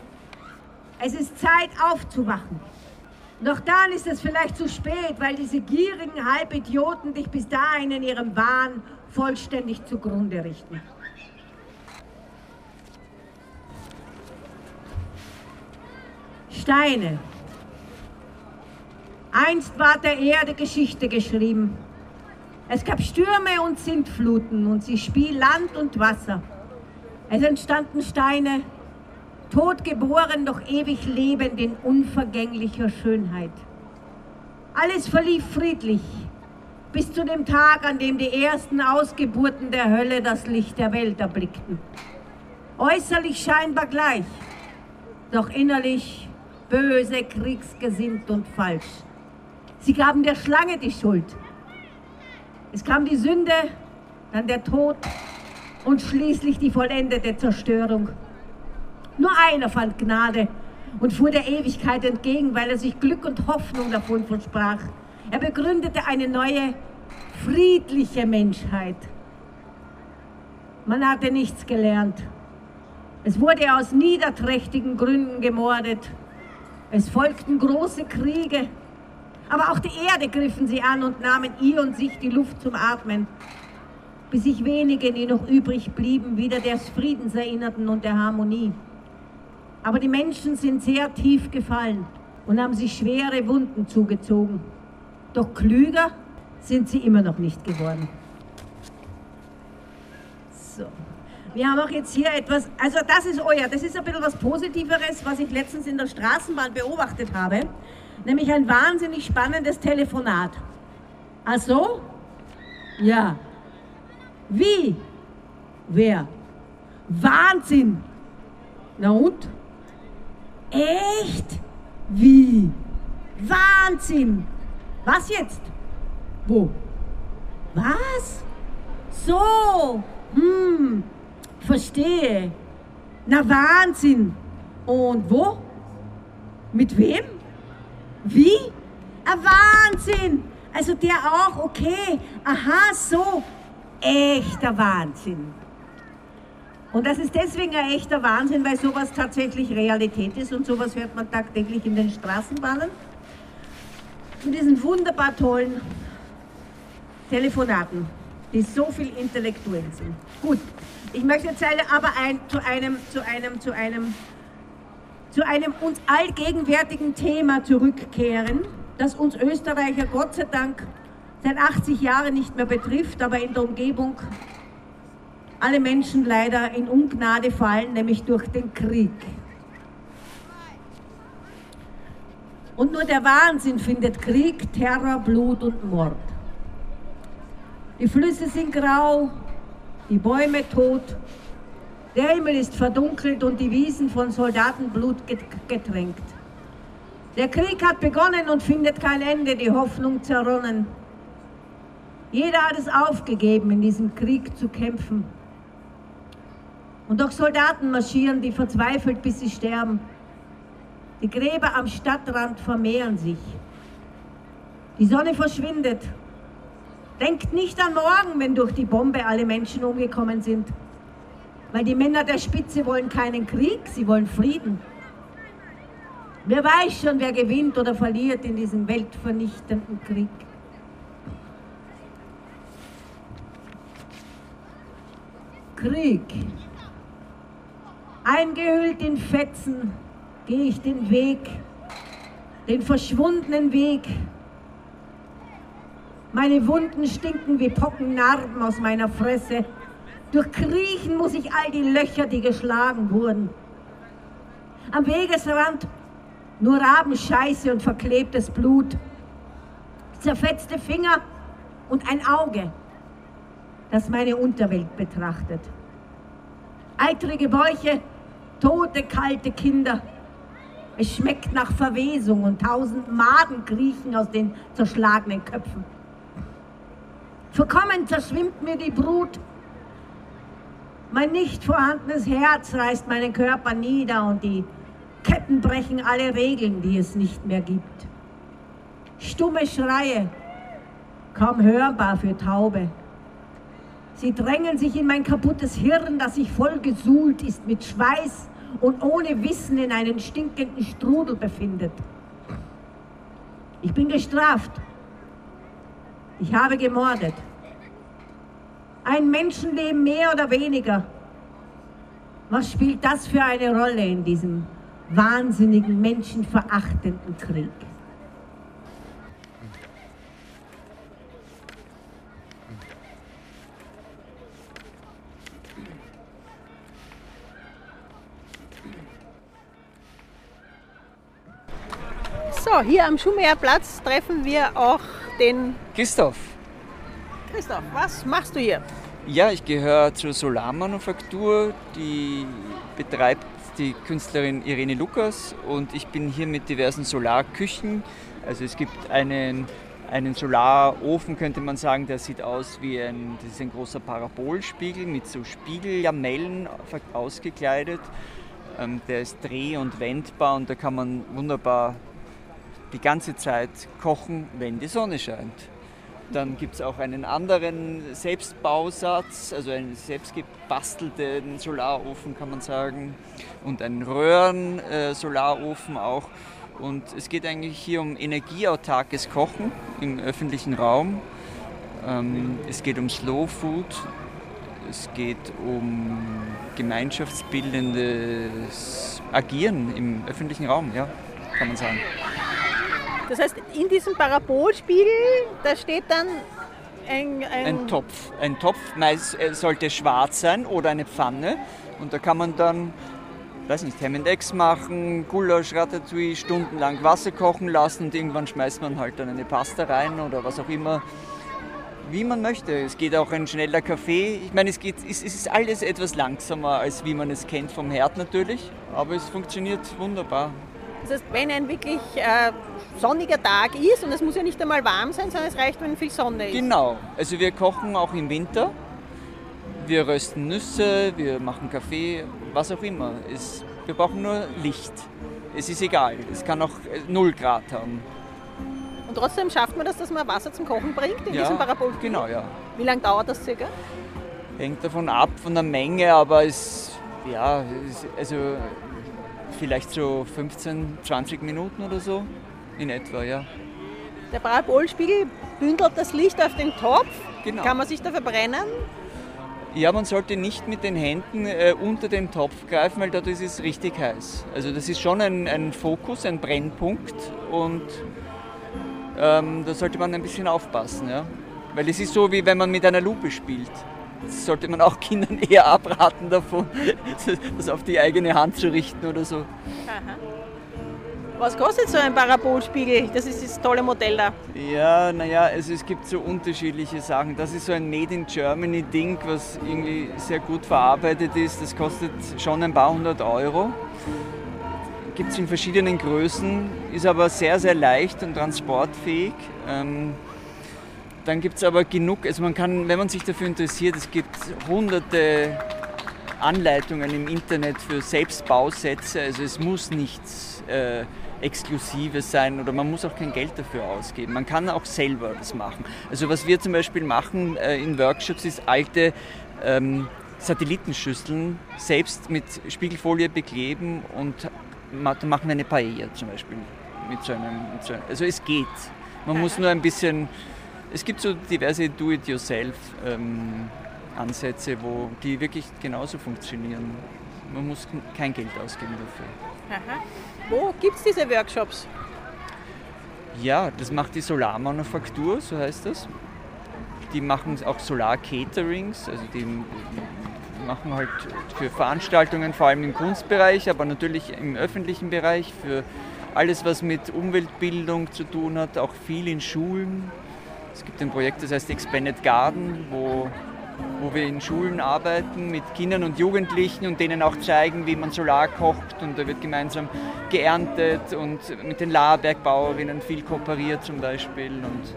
Es ist Zeit aufzuwachen. Doch dann ist es vielleicht zu spät, weil diese gierigen Halbidioten dich bis dahin in ihrem Wahn vollständig zugrunde richten. Steine. Einst war der Erde Geschichte geschrieben. Es gab Stürme und Sintfluten und sie spie Land und Wasser. Es entstanden Steine, totgeboren, doch ewig lebend in unvergänglicher Schönheit. Alles verlief friedlich, bis zu dem Tag, an dem die ersten Ausgeburten der Hölle das Licht der Welt erblickten. Äußerlich scheinbar gleich, doch innerlich böse, kriegsgesinnt und falsch. Sie gaben der Schlange die Schuld. Es kam die Sünde, dann der Tod und schließlich die vollendete Zerstörung. Nur einer fand Gnade und fuhr der Ewigkeit entgegen, weil er sich Glück und Hoffnung davon versprach. Er begründete eine neue, friedliche Menschheit. Man hatte nichts gelernt. Es wurde aus niederträchtigen Gründen gemordet. Es folgten große Kriege. Aber auch die Erde griffen sie an und nahmen ihr und sich die Luft zum Atmen, bis sich wenige, die noch übrig blieben, wieder des Friedens erinnerten und der Harmonie. Aber die Menschen sind sehr tief gefallen und haben sich schwere Wunden zugezogen. Doch klüger sind sie immer noch nicht geworden. So. Wir haben auch jetzt hier etwas, also das ist, ja, das ist ein bisschen was Positiveres, was ich letztens in der Straßenbahn beobachtet habe, nämlich ein wahnsinnig spannendes Telefonat. Also, ja, wie Wer? Wahnsinn! Na und? Echt? Wie? Wahnsinn! Was jetzt? Wo? Was? So! Hm, verstehe. Na Wahnsinn! Und wo? Mit wem? Wie? Ah, Wahnsinn! Also der auch, okay. Aha, so. Echter Wahnsinn. Und das ist deswegen ein echter Wahnsinn, weil sowas tatsächlich Realität ist und sowas hört man tagtäglich in den Straßenbahnen. In diesen wunderbar tollen Telefonaten, die so viel intellektuell sind. Gut, ich möchte jetzt aber ein, zu einem, zu einem, zu einem, zu einem uns allgegenwärtigen Thema zurückkehren, das uns Österreicher Gott sei Dank seit 80 Jahren nicht mehr betrifft, aber in der Umgebung alle Menschen leider in Ungnade fallen, nämlich durch den Krieg. Und nur der Wahnsinn findet Krieg, Terror, Blut und Mord. Die Flüsse sind grau, die Bäume tot, der Himmel ist verdunkelt und die Wiesen von Soldatenblut getränkt. Der Krieg hat begonnen und findet kein Ende, die Hoffnung zerronnen. Jeder hat es aufgegeben, in diesem Krieg zu kämpfen. Und auch Soldaten marschieren, die verzweifelt, bis sie sterben. Die Gräber am Stadtrand vermehren sich. Die Sonne verschwindet. Denkt nicht an morgen, wenn durch die Bombe alle Menschen umgekommen sind. Weil die Männer der Spitze wollen keinen Krieg, sie wollen Frieden. Wer weiß schon, wer gewinnt oder verliert in diesem weltvernichtenden Krieg. Krieg. Eingehüllt in Fetzen gehe ich den Weg, den verschwundenen Weg. Meine Wunden stinken wie Pockennarben aus meiner Fresse. Durchkriechen muss ich all die Löcher, die geschlagen wurden. Am Wegesrand nur Rabenscheiße und verklebtes Blut. Zerfetzte Finger und ein Auge, das meine Unterwelt betrachtet. Eitrige Bäuche tote, kalte Kinder. Es schmeckt nach Verwesung und tausend Maden kriechen aus den zerschlagenen Köpfen. Verkommen zerschwimmt mir die Brut. Mein nicht vorhandenes Herz reißt meinen Körper nieder und die Ketten brechen alle Regeln, die es nicht mehr gibt. Stumme Schreie, kaum hörbar für Taube. Sie drängen sich in mein kaputtes Hirn, das sich voll gesuhlt ist mit Schweiß und ohne Wissen in einen stinkenden Strudel befindet. Ich bin gestraft. Ich habe gemordet. Ein Menschenleben mehr oder weniger. Was spielt das für eine Rolle in diesem wahnsinnigen, menschenverachtenden Krieg? So, hier am Schumacherplatz treffen wir auch den Christoph. Christoph, was machst du hier? Ja, ich gehöre zur Solarmanufaktur, die betreibt die Künstlerin Irene Lukas und ich bin hier mit diversen Solarküchen. Also es gibt einen, einen Solarofen, könnte man sagen, der sieht aus wie ein, das ist ein großer Parabolspiegel mit so Spiegellamellen ausgekleidet. Ähm, der ist dreh- und wendbar und da kann man wunderbar die ganze Zeit kochen, wenn die Sonne scheint. Dann gibt es auch einen anderen Selbstbausatz, also einen selbstgebastelten Solarofen kann man sagen und einen Röhren-Solarofen auch. Und es geht eigentlich hier um energieautarkes Kochen im öffentlichen Raum. Ähm, es geht um Slow Food, es geht um gemeinschaftsbildendes Agieren im öffentlichen Raum, ja, kann man sagen. Das heißt, in diesem Parabolspiegel, da steht dann ein, ein, Ein Topf. Ein Topf meist, äh, sollte schwarz sein oder eine Pfanne. Und da kann man dann, weiß nicht, Ham&Eggs machen, Gulasch, Ratatouille, stundenlang Wasser kochen lassen und irgendwann schmeißt man halt dann eine Pasta rein oder was auch immer wie man möchte. Es geht auch ein schneller Kaffee. Ich meine, es, geht, es ist alles etwas langsamer, als wie man es kennt vom Herd natürlich, aber es funktioniert wunderbar. Das heißt, wenn ein wirklich äh, sonniger Tag ist, und es muss ja nicht einmal warm sein, sondern es reicht, wenn viel Sonne ist. Genau, also wir kochen auch im Winter. Wir rösten Nüsse, wir machen Kaffee, was auch immer. Es, wir brauchen nur Licht. Es ist egal, es kann auch 0 Grad haben. Und trotzdem schafft man das, dass man Wasser zum Kochen bringt in Ja, diesem Parabol? genau, ja. Wie lange dauert das circa? Hängt davon ab, von der Menge, aber es, ja, es, also vielleicht so 15, 20 Minuten oder so in etwa, ja. Der Parabolspiegel bündelt das Licht auf den Topf. Genau. Kann man sich da verbrennen? Ja, man sollte nicht mit den Händen äh, unter den Topf greifen, weil dort ist es richtig heiß. Also das ist schon ein, ein Fokus, ein Brennpunkt und ähm, da sollte man ein bisschen aufpassen, ja. Weil es ist so, wie wenn man mit einer Lupe spielt. Sollte man auch Kindern (laughs) eher abraten davon, (laughs) das auf die eigene Hand zu richten oder so. Aha. Was kostet so ein Parabolspiegel? Das ist das tolle Modell da. Ja, naja, also es gibt so unterschiedliche Sachen. Das ist so ein Made in Germany Ding, was irgendwie sehr gut verarbeitet ist. Das kostet schon ein paar hundert Euro. Gibt es in verschiedenen Größen, ist aber sehr, sehr leicht und transportfähig. Ähm, dann gibt es aber genug, also man kann, wenn man sich dafür interessiert, es gibt hunderte Anleitungen im Internet für Selbstbausätze. Also es muss nichts äh, Exklusives sein oder man muss auch kein Geld dafür ausgeben. Man kann auch selber das machen. Also was wir zum Beispiel machen äh, in Workshops ist alte ähm, Satellitenschüsseln selbst mit Spiegelfolie bekleben und ma- machen wir eine Paella zum Beispiel. Mit so einem, mit so einem, also es geht. Man muss nur ein bisschen, es gibt so diverse Do-it-yourself-Ansätze, wo die wirklich genauso funktionieren. Man muss kein Geld ausgeben dafür. Aha. Wo gibt es diese Workshops? Ja, das macht die Solarmanufaktur, so heißt das. Die machen auch Solar-Caterings, also die machen halt für Veranstaltungen, vor allem im Kunstbereich, aber natürlich im öffentlichen Bereich, für alles, was mit Umweltbildung zu tun hat, auch viel in Schulen. Es gibt ein Projekt, das heißt Expanded Garden, wo, wo wir in Schulen arbeiten mit Kindern und Jugendlichen und denen auch zeigen, wie man Solar kocht und da wird gemeinsam geerntet und mit den Lahrbergbauerinnen viel kooperiert zum Beispiel und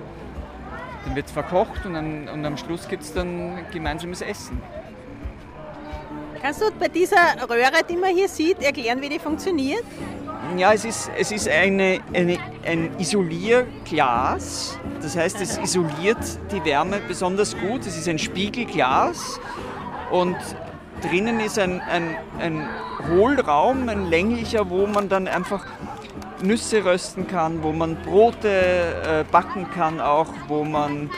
dann wird es verkocht und, dann, und am Schluss gibt es dann gemeinsames Essen. Kannst du bei dieser Röhre, die man hier sieht, erklären, wie die funktioniert? Ja, es ist, es ist eine, eine, ein Isolierglas. Das heißt, es isoliert die Wärme besonders gut. Es ist ein Spiegelglas und drinnen ist ein, ein, ein Hohlraum, ein länglicher, wo man dann einfach Nüsse rösten kann, wo man Brote äh, backen kann, auch wo man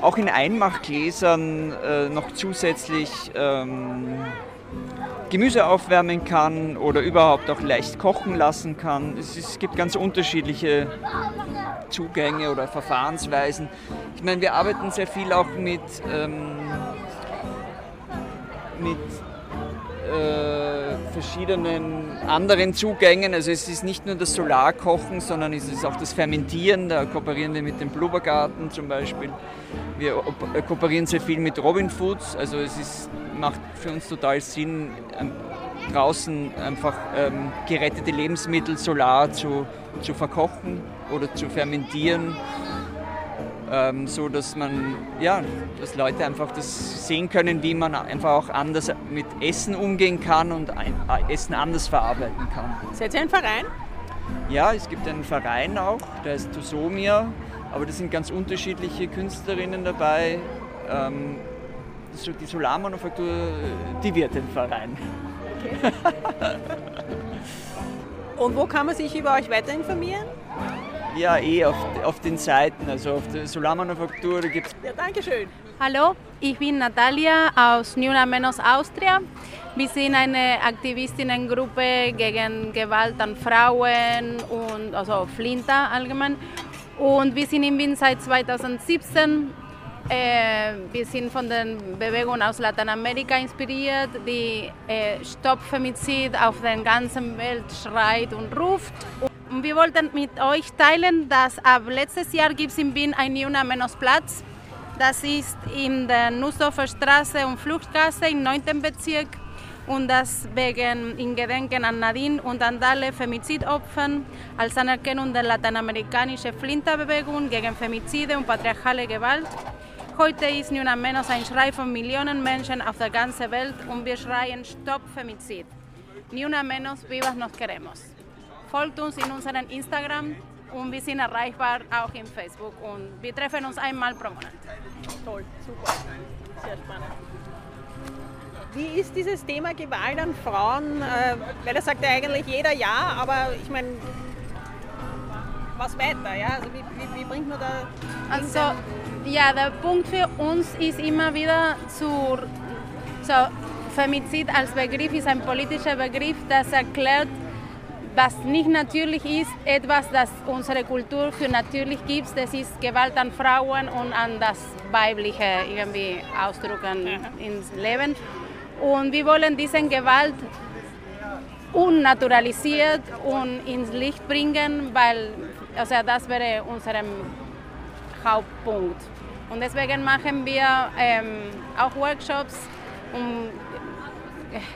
auch in Einmachgläsern äh, noch zusätzlich ähm, Gemüse aufwärmen kann oder überhaupt auch leicht kochen lassen kann. Es, es gibt ganz unterschiedliche Zugänge oder Verfahrensweisen. Ich meine, wir arbeiten sehr viel auch mit, ähm, mit äh, verschiedenen anderen Zugängen. Also es ist nicht nur das Solarkochen, sondern es ist auch das Fermentieren. Da kooperieren wir mit dem Blubbergarten zum Beispiel. Wir äh, kooperieren sehr viel mit Robin Foods. Also es ist, macht für uns total Sinn, ähm, draußen einfach ähm, gerettete Lebensmittel solar zu, zu verkochen oder zu fermentieren. Ähm, so dass man, ja, dass Leute einfach das sehen können, wie man einfach auch anders mit Essen umgehen kann und ein, Essen anders verarbeiten kann. Seid ihr ein Verein? Ja, es gibt einen Verein auch, der heißt Tusomia, aber da sind ganz unterschiedliche Künstlerinnen dabei. Ähm, die Solarmanufaktur, äh, die wird ein Verein. (laughs) Und wo kann man sich über euch weiter informieren? Ja, eh auf, auf den Seiten, also auf der Solarmanufaktur, gibt es Ja, danke schön. Hallo, ich bin Natalia aus Ni Una Menos Austria. Wir sind eine Aktivistinnengruppe gegen Gewalt an Frauen und also Flinta allgemein. Und wir sind in Wien seit 2017. Äh, wir sind von den Bewegungen aus Lateinamerika inspiriert, die äh, Stopp Femizid auf der ganzen Welt schreit und ruft. Wir wollten mit euch teilen, dass ab letztes Jahr gibt es in Wien ein Ni Una Menos Platz Das ist in der Nussdorfer Straße und Fluchtgasse im 9. Bezirk und das wegen in Gedenken an Nadine und an alle Femizidopfern als Anerkennung der lateinamerikanischen Flinterbewegung gegen Femizide und patriarchale Gewalt. Heute ist Ni Una Menos ein Schrei von Millionen Menschen auf der ganzen Welt und wir schreien Stopp Femizid. Ni Una Menos, Vivas Nos Queremos. Folgt uns in unserem Instagram und wir sind erreichbar auch in Facebook und wir treffen uns einmal pro Monat. Toll, super. Sehr spannend. Wie ist dieses Thema Gewalt an Frauen? Äh, weil das sagt ja eigentlich jeder ja, aber ich meine, was weiter? Ja? Also wie, wie, wie bringt man da. Also, ja, der Punkt für uns ist immer wieder zu. So, Femizid als Begriff ist ein politischer Begriff, das erklärt, was nicht natürlich ist, etwas, das unsere Kultur für natürlich gibt, das ist Gewalt an Frauen und an das Weibliche irgendwie ausdrücken ins Leben. Und wir wollen diese Gewalt unnaturalisiert und ins Licht bringen, weil also das wäre unser Hauptpunkt. Und deswegen machen wir ähm, auch Workshops um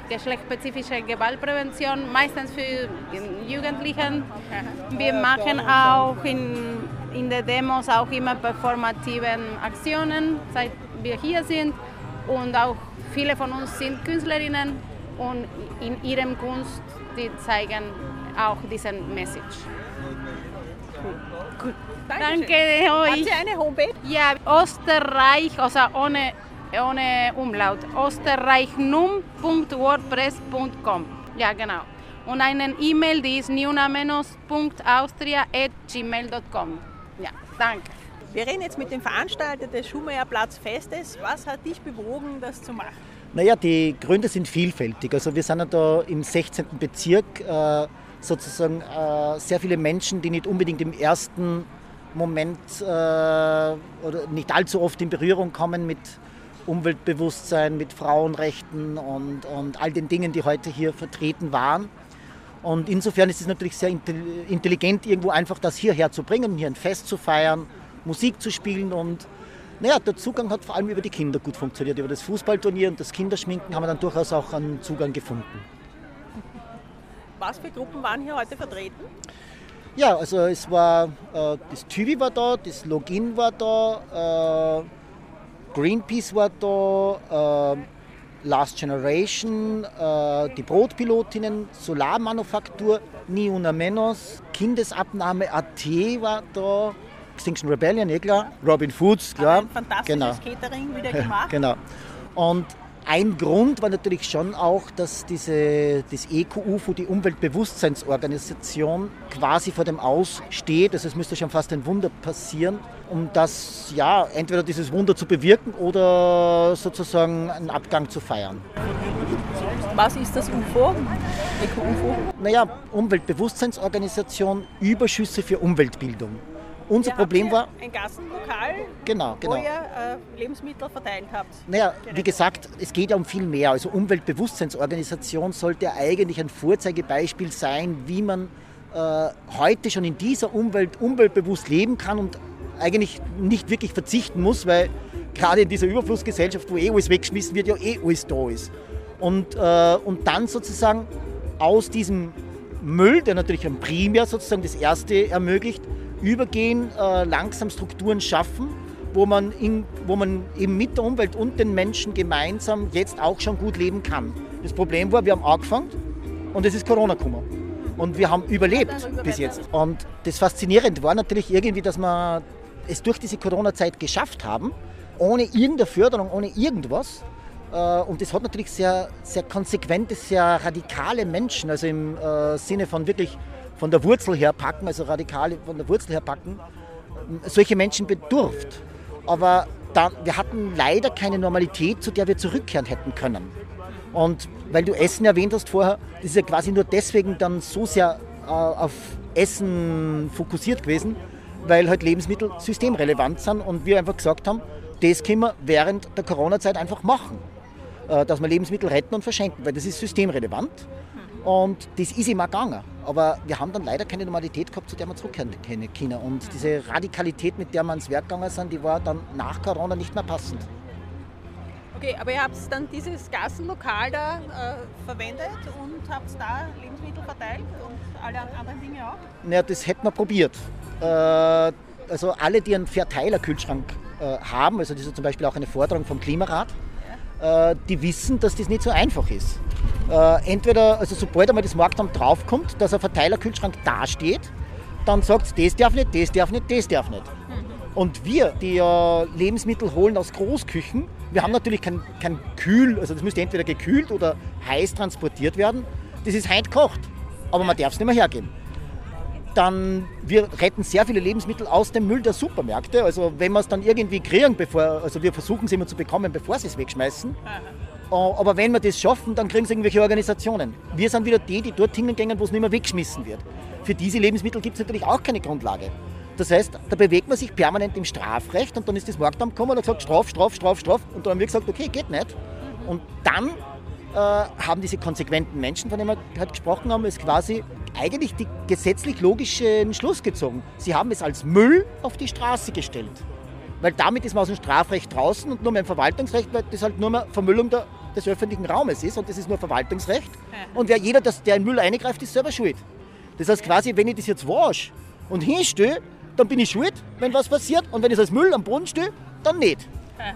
geschlechtsspezifische Gewaltprävention, meistens für Jugendlichen. Wir machen auch in, in den Demos auch immer performativen Aktionen, seit wir hier sind. Und auch viele von uns sind Künstlerinnen und in ihrem Kunst, die zeigen auch diesen Message. Gut. Danke Dankeschön. euch. Habt ihr eine Homepage? Ja, Österreich, also ohne, ohne Umlaut, österreichnum.wordpress.com. Ja, genau. Und eine E-Mail, die ist niunamenos.austria.gmail.com. Ja, danke. Wir reden jetzt mit dem Veranstalter des Schumacher-Platz Festes. Was hat dich bewogen, das zu machen? Naja, die Gründe sind vielfältig. Also wir sind ja da im 16. Bezirk äh, sozusagen äh, sehr viele Menschen, die nicht unbedingt im ersten Moment äh, oder nicht allzu oft in Berührung kommen mit Umweltbewusstsein, mit Frauenrechten und, und all den Dingen, die heute hier vertreten waren. Und insofern ist es natürlich sehr intelligent, irgendwo einfach das hierher zu bringen, hier ein Fest zu feiern, Musik zu spielen und naja, der Zugang hat vor allem über die Kinder gut funktioniert. Über das Fußballturnier und das Kinderschminken haben wir dann durchaus auch einen Zugang gefunden. Was für Gruppen waren hier heute vertreten? Ja, also es war, äh, das Tüvi war da, das Login war da, äh, Greenpeace war da, äh, Last Generation, äh, die Brotpilotinnen, Solarmanufaktur, Ni Una Menos, Kindesabnahme AT war da, Extinction Rebellion, eh klar, Robin Foods, klar. Ein fantastisches Catering wieder gemacht. (laughs) genau. Und ein Grund war natürlich schon auch, dass diese, das EQUFO, die Umweltbewusstseinsorganisation, quasi vor dem Aussteht. Also es müsste schon fast ein Wunder passieren, um das, ja, entweder dieses Wunder zu bewirken oder sozusagen einen Abgang zu feiern. Was ist das UFO? EQUFO? Naja, Umweltbewusstseinsorganisation, Überschüsse für Umweltbildung. Unser Ihr Problem war, ein Gassenlokal, Genau, genau. wo ihr äh, Lebensmittel verteilt habt. Naja, wie gesagt, es geht ja um viel mehr. Also Umweltbewusstseinsorganisation sollte eigentlich ein Vorzeigebeispiel sein, wie man äh, heute schon in dieser Umwelt umweltbewusst leben kann und eigentlich nicht wirklich verzichten muss, weil gerade in dieser Überflussgesellschaft, wo eh alles weggeschmissen wird, ja eh alles da ist. Und, äh, und dann sozusagen aus diesem Müll, der natürlich ein Primär sozusagen das erste ermöglicht, übergehen, äh, langsam Strukturen schaffen, wo man, in, wo man eben mit der Umwelt und den Menschen gemeinsam jetzt auch schon gut leben kann. Das Problem war, wir haben angefangen und es ist Corona gekommen. Und wir haben überlebt bis jetzt. Und das Faszinierende war natürlich irgendwie, dass wir es durch diese Corona-Zeit geschafft haben, ohne irgendeine Förderung, ohne irgendwas. Äh, Und das hat natürlich sehr, sehr konsequente, sehr radikale Menschen, also im äh, Sinne von wirklich von der Wurzel her packen, also radikale von der Wurzel her packen, solche Menschen bedurft. Aber dann, wir hatten leider keine Normalität, zu der wir zurückkehren hätten können. Und weil du Essen erwähnt hast vorher, das ist ja quasi nur deswegen dann so sehr äh, auf Essen fokussiert gewesen, weil halt Lebensmittel systemrelevant sind und wir einfach gesagt haben, das können wir während der Corona-Zeit einfach machen. Äh, dass wir Lebensmittel retten und verschenken, weil das ist systemrelevant. Und das ist immer gegangen. Aber wir haben dann leider keine Normalität gehabt, zu der wir zurückkehren können. Und diese Radikalität, mit der wir ans Werk gegangen sind, die war dann nach Corona nicht mehr passend. Okay, aber ihr habt dann dieses Gassenlokal da äh, verwendet und habt da Lebensmittel verteilt und alle anderen Dinge auch? Naja, das hätten wir probiert. Äh, also alle, die einen Verteilerkühlschrank äh, haben, also das ist zum Beispiel auch eine Forderung vom Klimarat, äh, die wissen, dass das nicht so einfach ist. Äh, entweder, also sobald einmal das Marktamt draufkommt, dass ein Verteilerkühlschrank dasteht, dann sagt es, das darf nicht, das darf nicht, das darf nicht. Und wir, die ja Lebensmittel holen aus Großküchen, wir haben natürlich kein, kein Kühl, also das müsste entweder gekühlt oder heiß transportiert werden. Das ist heint gekocht, aber man darf es nicht mehr hergeben. Dann, wir retten sehr viele Lebensmittel aus dem Müll der Supermärkte. Also wenn wir es dann irgendwie kriegen, bevor, also wir versuchen es immer zu bekommen, bevor sie es wegschmeißen. Äh, Aber wenn wir das schaffen, dann kriegen sie irgendwelche Organisationen. Wir sind wieder die, die dort hingehen, wo es nicht mehr weggeschmissen wird. Für diese Lebensmittel gibt es natürlich auch keine Grundlage. Das heißt, da bewegt man sich permanent im Strafrecht und dann ist das Marktamt gekommen und hat gesagt, Straf, Straf, Straf, Straf. Und dann haben wir gesagt, okay, geht nicht. Und dann äh, haben diese konsequenten Menschen, von denen wir gerade gesprochen haben, es quasi eigentlich die gesetzlich logischen Schluss gezogen. Sie haben es als Müll auf die Straße gestellt. Weil damit ist man aus dem Strafrecht draußen und nur mehr im Verwaltungsrecht, weil das halt nur mehr Vermüllung der, des öffentlichen Raumes ist und das ist nur Verwaltungsrecht. Und wer jeder, das, der in Müll eingreift, ist selber schuld. Das heißt quasi, wenn ich das jetzt wasche und hinstelle, dann bin ich schuld, wenn was passiert. Und wenn ich es als Müll am Boden stehe, dann nicht.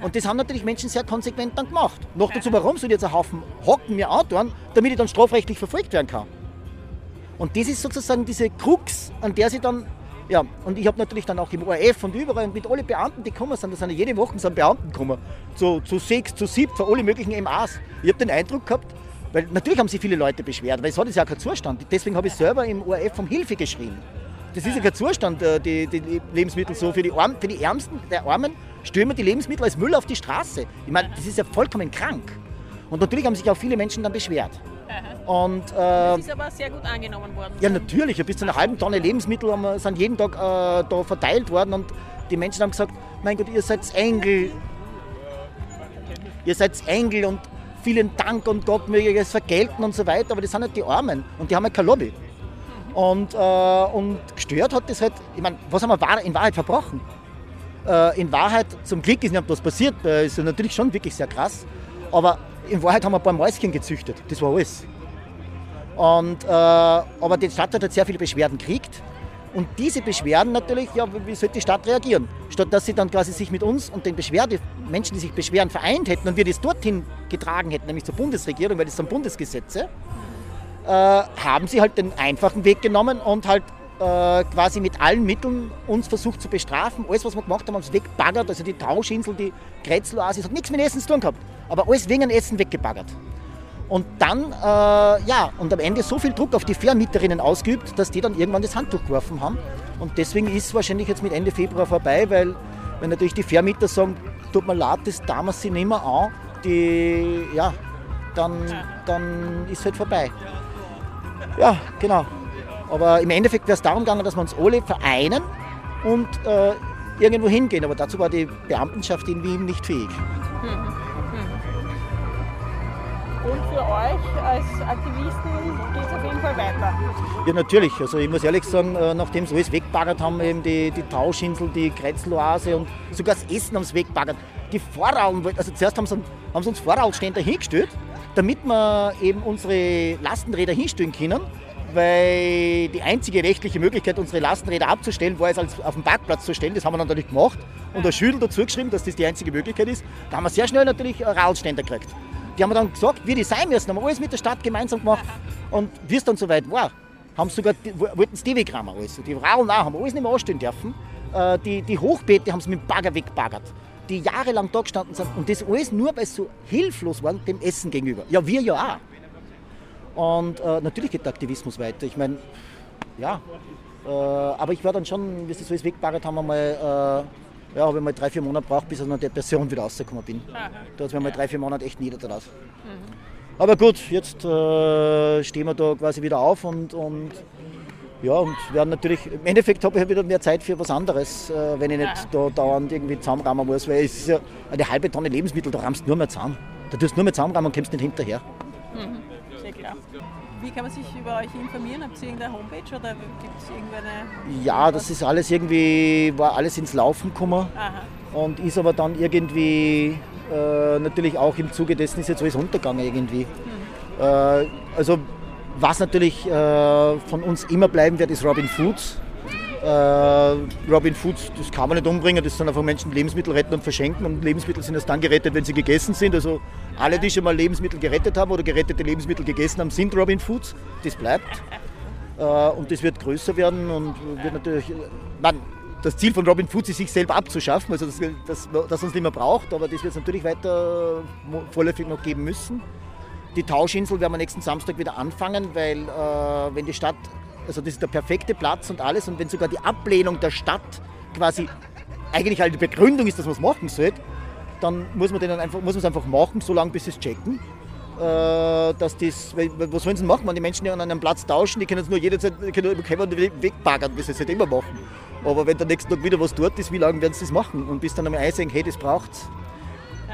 Und das haben natürlich Menschen sehr konsequent dann gemacht. Noch dazu, warum soll ich jetzt einen Haufen Hocken mir antun, damit ich dann strafrechtlich verfolgt werden kann? Und das ist sozusagen diese Krux, an der sie dann, ja, und ich habe natürlich dann auch im ORF und überall mit allen Beamten, die gekommen sind, da sind ja jede Woche sind Beamten gekommen, zu, zu sechs, zu sieben, zu alle möglichen MAs. Ich habe den Eindruck gehabt, weil natürlich haben sich viele Leute beschwert, weil es hat ja keinen Zustand. Deswegen habe ich selber im ORF um Hilfe geschrien. Das ist ja kein Zustand, äh, die, die Lebensmittel so. Für die, Arm, für die Ärmsten der Armen wir die Lebensmittel als Müll auf die Straße. Ich meine, das ist ja vollkommen krank. Und natürlich haben sich auch viele Menschen dann beschwert. Und, äh, Das ist aber sehr gut angenommen worden. ja, natürlich. Bis zu einer halben Tonne Lebensmittel haben, wir- sind jeden Tag äh, da verteilt worden und die Menschen haben gesagt, mein Gott, ihr seid Engel. Ihr seid Engel und vielen Dank und Gott möge es vergelten und so weiter. Aber das sind halt die Armen und die haben halt keine Lobby. Und, äh, und gestört hat das halt, ich meine, was haben wir in Wahrheit verbrochen? Äh, in Wahrheit, zum Glück ist nicht was passiert, äh, ist natürlich schon wirklich sehr krass, aber in Wahrheit haben wir ein paar Mäuschen gezüchtet, das war alles. Und, äh, aber die Stadt hat halt sehr viele Beschwerden gekriegt. Und diese Beschwerden natürlich, ja, wie sollte die Stadt reagieren? Statt dass sie dann quasi sich mit uns und den Beschwerde, Menschen, die sich beschweren, vereint hätten und wir das dorthin getragen hätten, nämlich zur Bundesregierung, weil das sind Bundesgesetze, äh, haben sie halt den einfachen Weg genommen und halt äh, quasi mit allen Mitteln uns versucht zu bestrafen. Alles, was wir gemacht haben, haben sie weggebaggert. Also die Tauschinsel, die Kretzeloase, hat nichts mit Essen zu tun gehabt. Aber alles wegen Essen weggebaggert. Und dann, äh, ja, und am Ende so viel Druck auf die Vermieterinnen ausgeübt, dass die dann irgendwann das Handtuch geworfen haben. Und deswegen ist es wahrscheinlich jetzt mit Ende Februar vorbei, weil wenn natürlich die Vermieter sagen, tut mir leid, das damals sie nicht mehr an, die, ja, dann, dann ist es halt vorbei. Ja, genau. Aber im Endeffekt wäre es darum gegangen, dass wir uns alle vereinen und äh, irgendwo hingehen. Aber dazu war die Beamtenschaft in Wien nicht fähig. Und für euch als Aktivisten geht es auf jeden Fall weiter. Ja, natürlich. Also ich muss ehrlich sagen, äh, nachdem sie alles wegbaggert haben, eben die, die Tauschinsel, die Kretzeloase und sogar das Essen haben sie wegbaggert. Die Vorraum, also zuerst haben sie, haben sie uns Vorraumständer hingestellt, damit wir eben unsere Lastenräder hinstellen können, weil die einzige rechtliche Möglichkeit, unsere Lastenräder abzustellen, war es als auf dem Parkplatz zu stellen. Das haben wir dann natürlich gemacht und ein Schüttel dazu geschrieben, dass das die einzige Möglichkeit ist. Da haben wir sehr schnell natürlich Radständer gekriegt. Die haben dann gesagt, wie die sein müssen, haben alles mit der Stadt gemeinsam gemacht. Und wie es dann soweit war, haben sogar, wollten es die wegrammen alles. Die Radeln auch, haben alles nicht mehr anstellen dürfen. Äh, die, die Hochbeete haben sie mit dem Bagger wegbaggert, die jahrelang da gestanden sind. Und das alles nur, weil sie so hilflos waren dem Essen gegenüber. Ja, wir ja auch. Und äh, natürlich geht der Aktivismus weiter. Ich meine, ja. Äh, aber ich war dann schon, wie sie das alles wegbaggert haben, einmal, äh, ja, habe ich mal drei, vier Monate gebraucht, bis ich aus einer Depression wieder rausgekommen bin. Da hat es mir mal drei, vier Monate echt niedergelassen. Aber gut, jetzt äh, stehen wir da quasi wieder auf und, und ja, und werden natürlich, im Endeffekt habe ich ja wieder mehr Zeit für was anderes, äh, wenn ich nicht da dauernd irgendwie zusammenrahmen muss, weil es ist ja eine halbe Tonne Lebensmittel, da rammst du nur mehr zusammen. Da tust du nur mehr zusammenrahmen und kommst nicht hinterher. Mhm. Wie kann man sich über euch informieren? Habt ihr irgendeine Homepage oder gibt es irgendeine... Ja, das ist alles irgendwie, war alles ins Laufen gekommen Aha. und ist aber dann irgendwie äh, natürlich auch im Zuge dessen ist jetzt alles untergegangen irgendwie. Äh, also was natürlich äh, von uns immer bleiben wird, ist Robin Foods. Äh, Robin Foods, das kann man nicht umbringen, das sind einfach Menschen, die Lebensmittel retten und verschenken und Lebensmittel sind erst dann gerettet, wenn sie gegessen sind. Also alle, die schon mal Lebensmittel gerettet haben oder gerettete Lebensmittel gegessen haben, sind Robin Foods. Das bleibt. Äh, und das wird größer werden und wird natürlich. Man, das Ziel von Robin Foods ist, sich selber abzuschaffen, also dass das, das uns nicht mehr braucht, aber das wird es natürlich weiter vorläufig noch geben müssen. Die Tauschinsel werden wir nächsten Samstag wieder anfangen, weil äh, wenn die Stadt, also das ist der perfekte Platz und alles, und wenn sogar die Ablehnung der Stadt quasi eigentlich halt die Begründung ist, dass man es machen sollte, dann muss man es einfach machen, solange bis sie es checken. Äh, dass das, was sollen sie machen, wenn die Menschen an einem Platz tauschen, die können es nur jederzeit können können wegbaggern, wie sie es halt immer machen. Aber wenn der nächsten Tag wieder was dort ist, wie lange werden sie das machen? Und bis dann einmal einsehen, hey, das braucht's.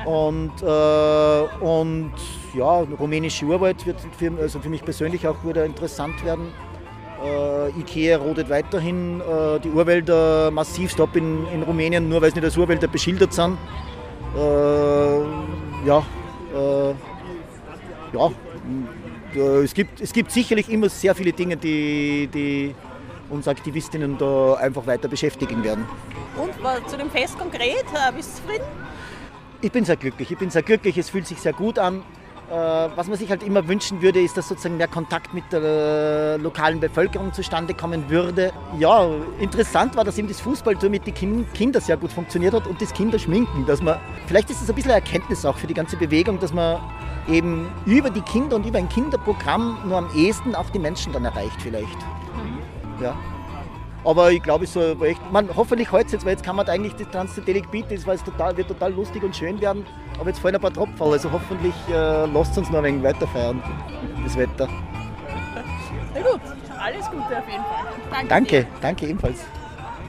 Und, äh, und ja, rumänische Urwald wird für, also für mich persönlich auch wieder interessant werden. Äh, Ikea rodet weiterhin äh, die Urwälder massivst ab in, in Rumänien, nur weil sie nicht als Urwälder beschildert sind. Äh, ja, äh, ja, äh, es, gibt, es gibt sicherlich immer sehr viele Dinge, die, die uns Aktivistinnen da einfach weiter beschäftigen werden. Und zu dem Fest konkret, bist du zufrieden? Ich bin sehr glücklich. Ich bin sehr glücklich. Es fühlt sich sehr gut an. Äh, was man sich halt immer wünschen würde, ist, dass sozusagen mehr Kontakt mit der äh, lokalen Bevölkerung zustande kommen würde. Ja, interessant war, dass eben das Fußballtour mit den Kin- Kindern sehr gut funktioniert hat und das Kinderschminken. Dass man, vielleicht ist es ein bisschen eine Erkenntnis auch für die ganze Bewegung, dass man eben über die Kinder und über ein Kinderprogramm nur am ehesten auch die Menschen dann erreicht vielleicht. Ja. Aber ich glaube, es soll echt, man, hoffentlich heute jetzt, weil jetzt kann man eigentlich das Transdelic bieten, das war jetzt total, wird total lustig und schön werden. Aber jetzt fallen ein paar Tropfen, also hoffentlich äh, lasst es uns noch ein wenig weiter feiern, das Wetter. Na gut, alles Gute auf jeden Fall. Danke. Danke, danke ebenfalls.